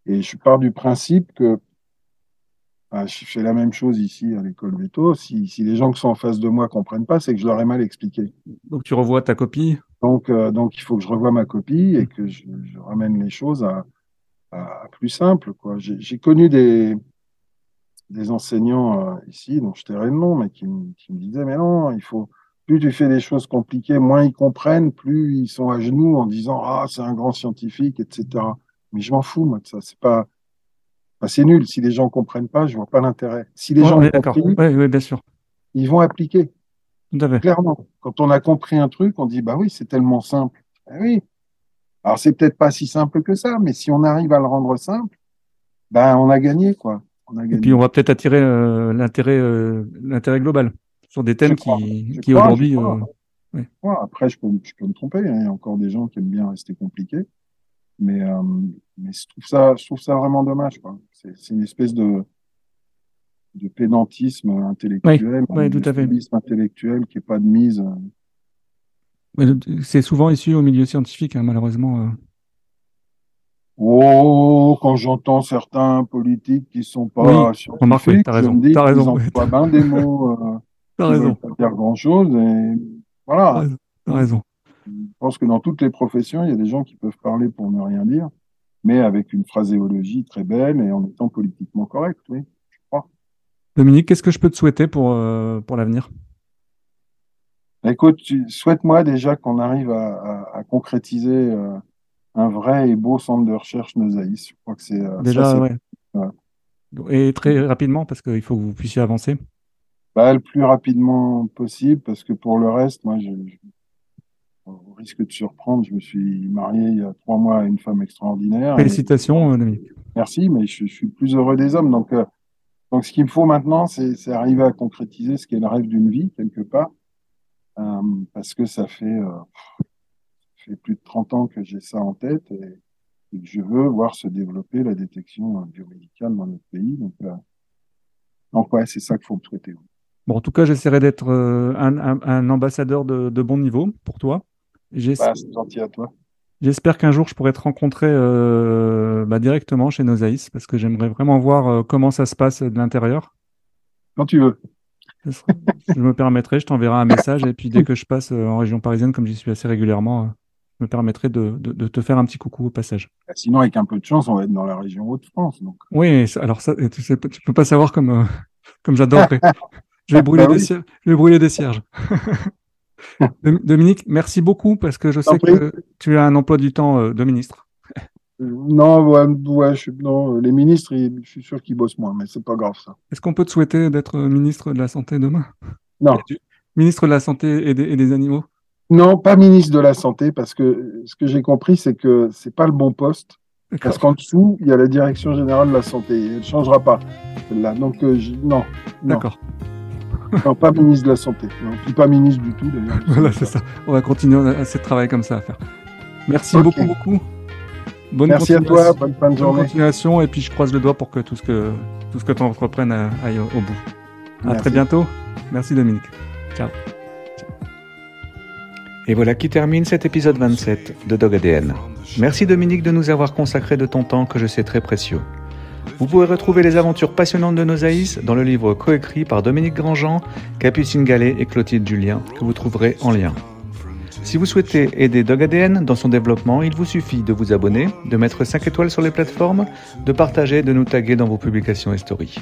Et je pars du principe que bah, je fais la même chose ici à l'école Veto. Si, si les gens qui sont en face de moi comprennent pas, c'est que je leur ai mal expliqué. Donc tu revois ta copie? Donc, euh, donc il faut que je revoie ma copie et que je, je ramène les choses à, plus simple. quoi. J'ai j'ai connu des, des enseignants euh, ici, dont je tairai le nom, mais qui, me- qui me disaient, mais non, il faut, plus tu fais des choses compliquées, moins ils comprennent, plus ils sont à genoux en disant, ah, c'est un grand scientifique, etc. Mais je m'en fous, moi, de ça. C'est pas, enfin, c'est nul. Si les gens comprennent pas, je vois pas l'intérêt. Si les Ouais, gens oui, bien sûr. ils vont appliquer. Clairement, quand on a compris un truc, on dit bah oui, c'est tellement simple. Ben oui. Alors c'est peut-être pas si simple que ça, mais si on arrive à le rendre simple, ben on a gagné quoi. On a Et puis on va peut-être attirer euh, l'intérêt euh, l'intérêt global sur des thèmes qui, aujourd'hui. euh, après, je peux, je peux me tromper. Il y a encore des gens qui aiment bien rester compliqués, mais euh, mais je trouve ça, je trouve ça vraiment dommage quoi. C'est une espèce de de pédantisme intellectuel, oui, un tout à fait. snobisme intellectuel qui est pas de mise. euh, C'est souvent issu au milieu scientifique, hein, malheureusement. euh. Oh, quand j'entends certains politiques qui sont pas Oui, scientifiques, t'as je raison, me dis qu'ils raison, emploient bien des mots euh, T'as raison, pas dire grand-chose. Et t'as voilà, t'as raison. Je pense que dans toutes les professions, il y a des gens qui peuvent parler pour ne rien dire, mais avec une phraséologie très belle et en étant politiquement correct, oui. Dominique, qu'est-ce que je peux te souhaiter pour, euh, pour l'avenir? Écoute, tu- souhaite-moi déjà qu'on arrive à, à- à concrétiser euh, un vrai et beau centre de recherche Nosaïs. Je crois que c'est euh, ça, Déjà, ouais. ouais. Et très rapidement, parce qu'il faut que vous puissiez avancer. Bah, le plus rapidement possible, parce que pour le reste, moi, je, je- au risque de surprendre, je me suis marié il y a trois mois à une femme extraordinaire. et- Félicitations, euh, Dominique. merci, mais je, je suis le plus heureux des hommes. Donc, euh, donc ce qu'il me faut maintenant, c'est arriver à concrétiser ce qui est le rêve d'une vie, quelque part, Euh, parce que ça fait, euh, ça fait plus de 30 ans que j'ai ça en tête et, et que je veux voir se développer la détection biomédicale dans notre pays. Donc, donc ouais, c'est ça qu'il faut me souhaiter. Bon, en tout cas, j'essaierai d'être un, un- un ambassadeur de, de bon niveau pour toi. Bah. J'espère qu'un jour je pourrai te rencontrer euh, bah, directement chez Nosaïs parce que j'aimerais vraiment voir euh, comment ça se passe de l'intérieur. Quand tu veux. Je me permettrai, je t'enverrai un message et puis dès que je passe euh, en région parisienne, comme j'y suis assez régulièrement, je me permettrai de, de- de te faire un petit coucou au passage. Bah, Sinon, avec un peu de chance, on va être dans la région Hauts-de-France. Donc, Oui, alors ça, tu sais, tu peux pas savoir comme, euh, comme j'adorerais. Je vais brûler Bah des oui. cierges. Je vais brûler des cierges. Dom- Dominique, merci beaucoup parce que je sais que tu as un emploi du temps euh, de ministre. euh, non, ouais, ouais, je, non, les ministres, je suis sûr qu'ils bossent moins, mais c'est pas grave ça. Est-ce qu'on peut te souhaiter d'être ministre de la Santé demain? Non, Ministre de la Santé et des, et des animaux? non, pas ministre de la Santé, parce que ce que j'ai compris, c'est que c'est pas le bon poste. Parce qu'en dessous, il y a la direction générale de la santé. Et elle ne changera pas, celle-là. Donc, euh, non, non, D'accord. Non, pas ministre de la Santé. Non, puis pas ministre du tout, d'ailleurs. Voilà, c'est ça. On va continuer. Assez de travail comme ça à faire. Merci beaucoup, beaucoup. Bonne Merci à toi, bonne fin de bonne journée. continuation et puis je croise le doigt pour que tout ce que tout ce que tu entreprennes aille au, bout. À Merci. très bientôt. Merci Dominique. Et voilà qui termine cet épisode 27 de Dog ADN. Merci Dominique de nous avoir consacré de ton temps que je sais très précieux. Vous pouvez retrouver les aventures passionnantes de Nosaïs dans le livre coécrit par Dominique Grandjean, Capucine Gallet et Clotilde Julien que vous trouverez en lien. Si vous souhaitez aider Dog ADN dans son développement, il vous suffit de vous abonner, de mettre 5 étoiles sur les plateformes, de partager et de nous taguer dans vos publications et stories.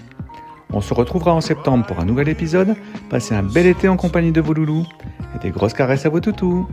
On se retrouvera en septembre pour un nouvel épisode. Passez un bel été en compagnie de vos loulous et des grosses caresses à vos toutous.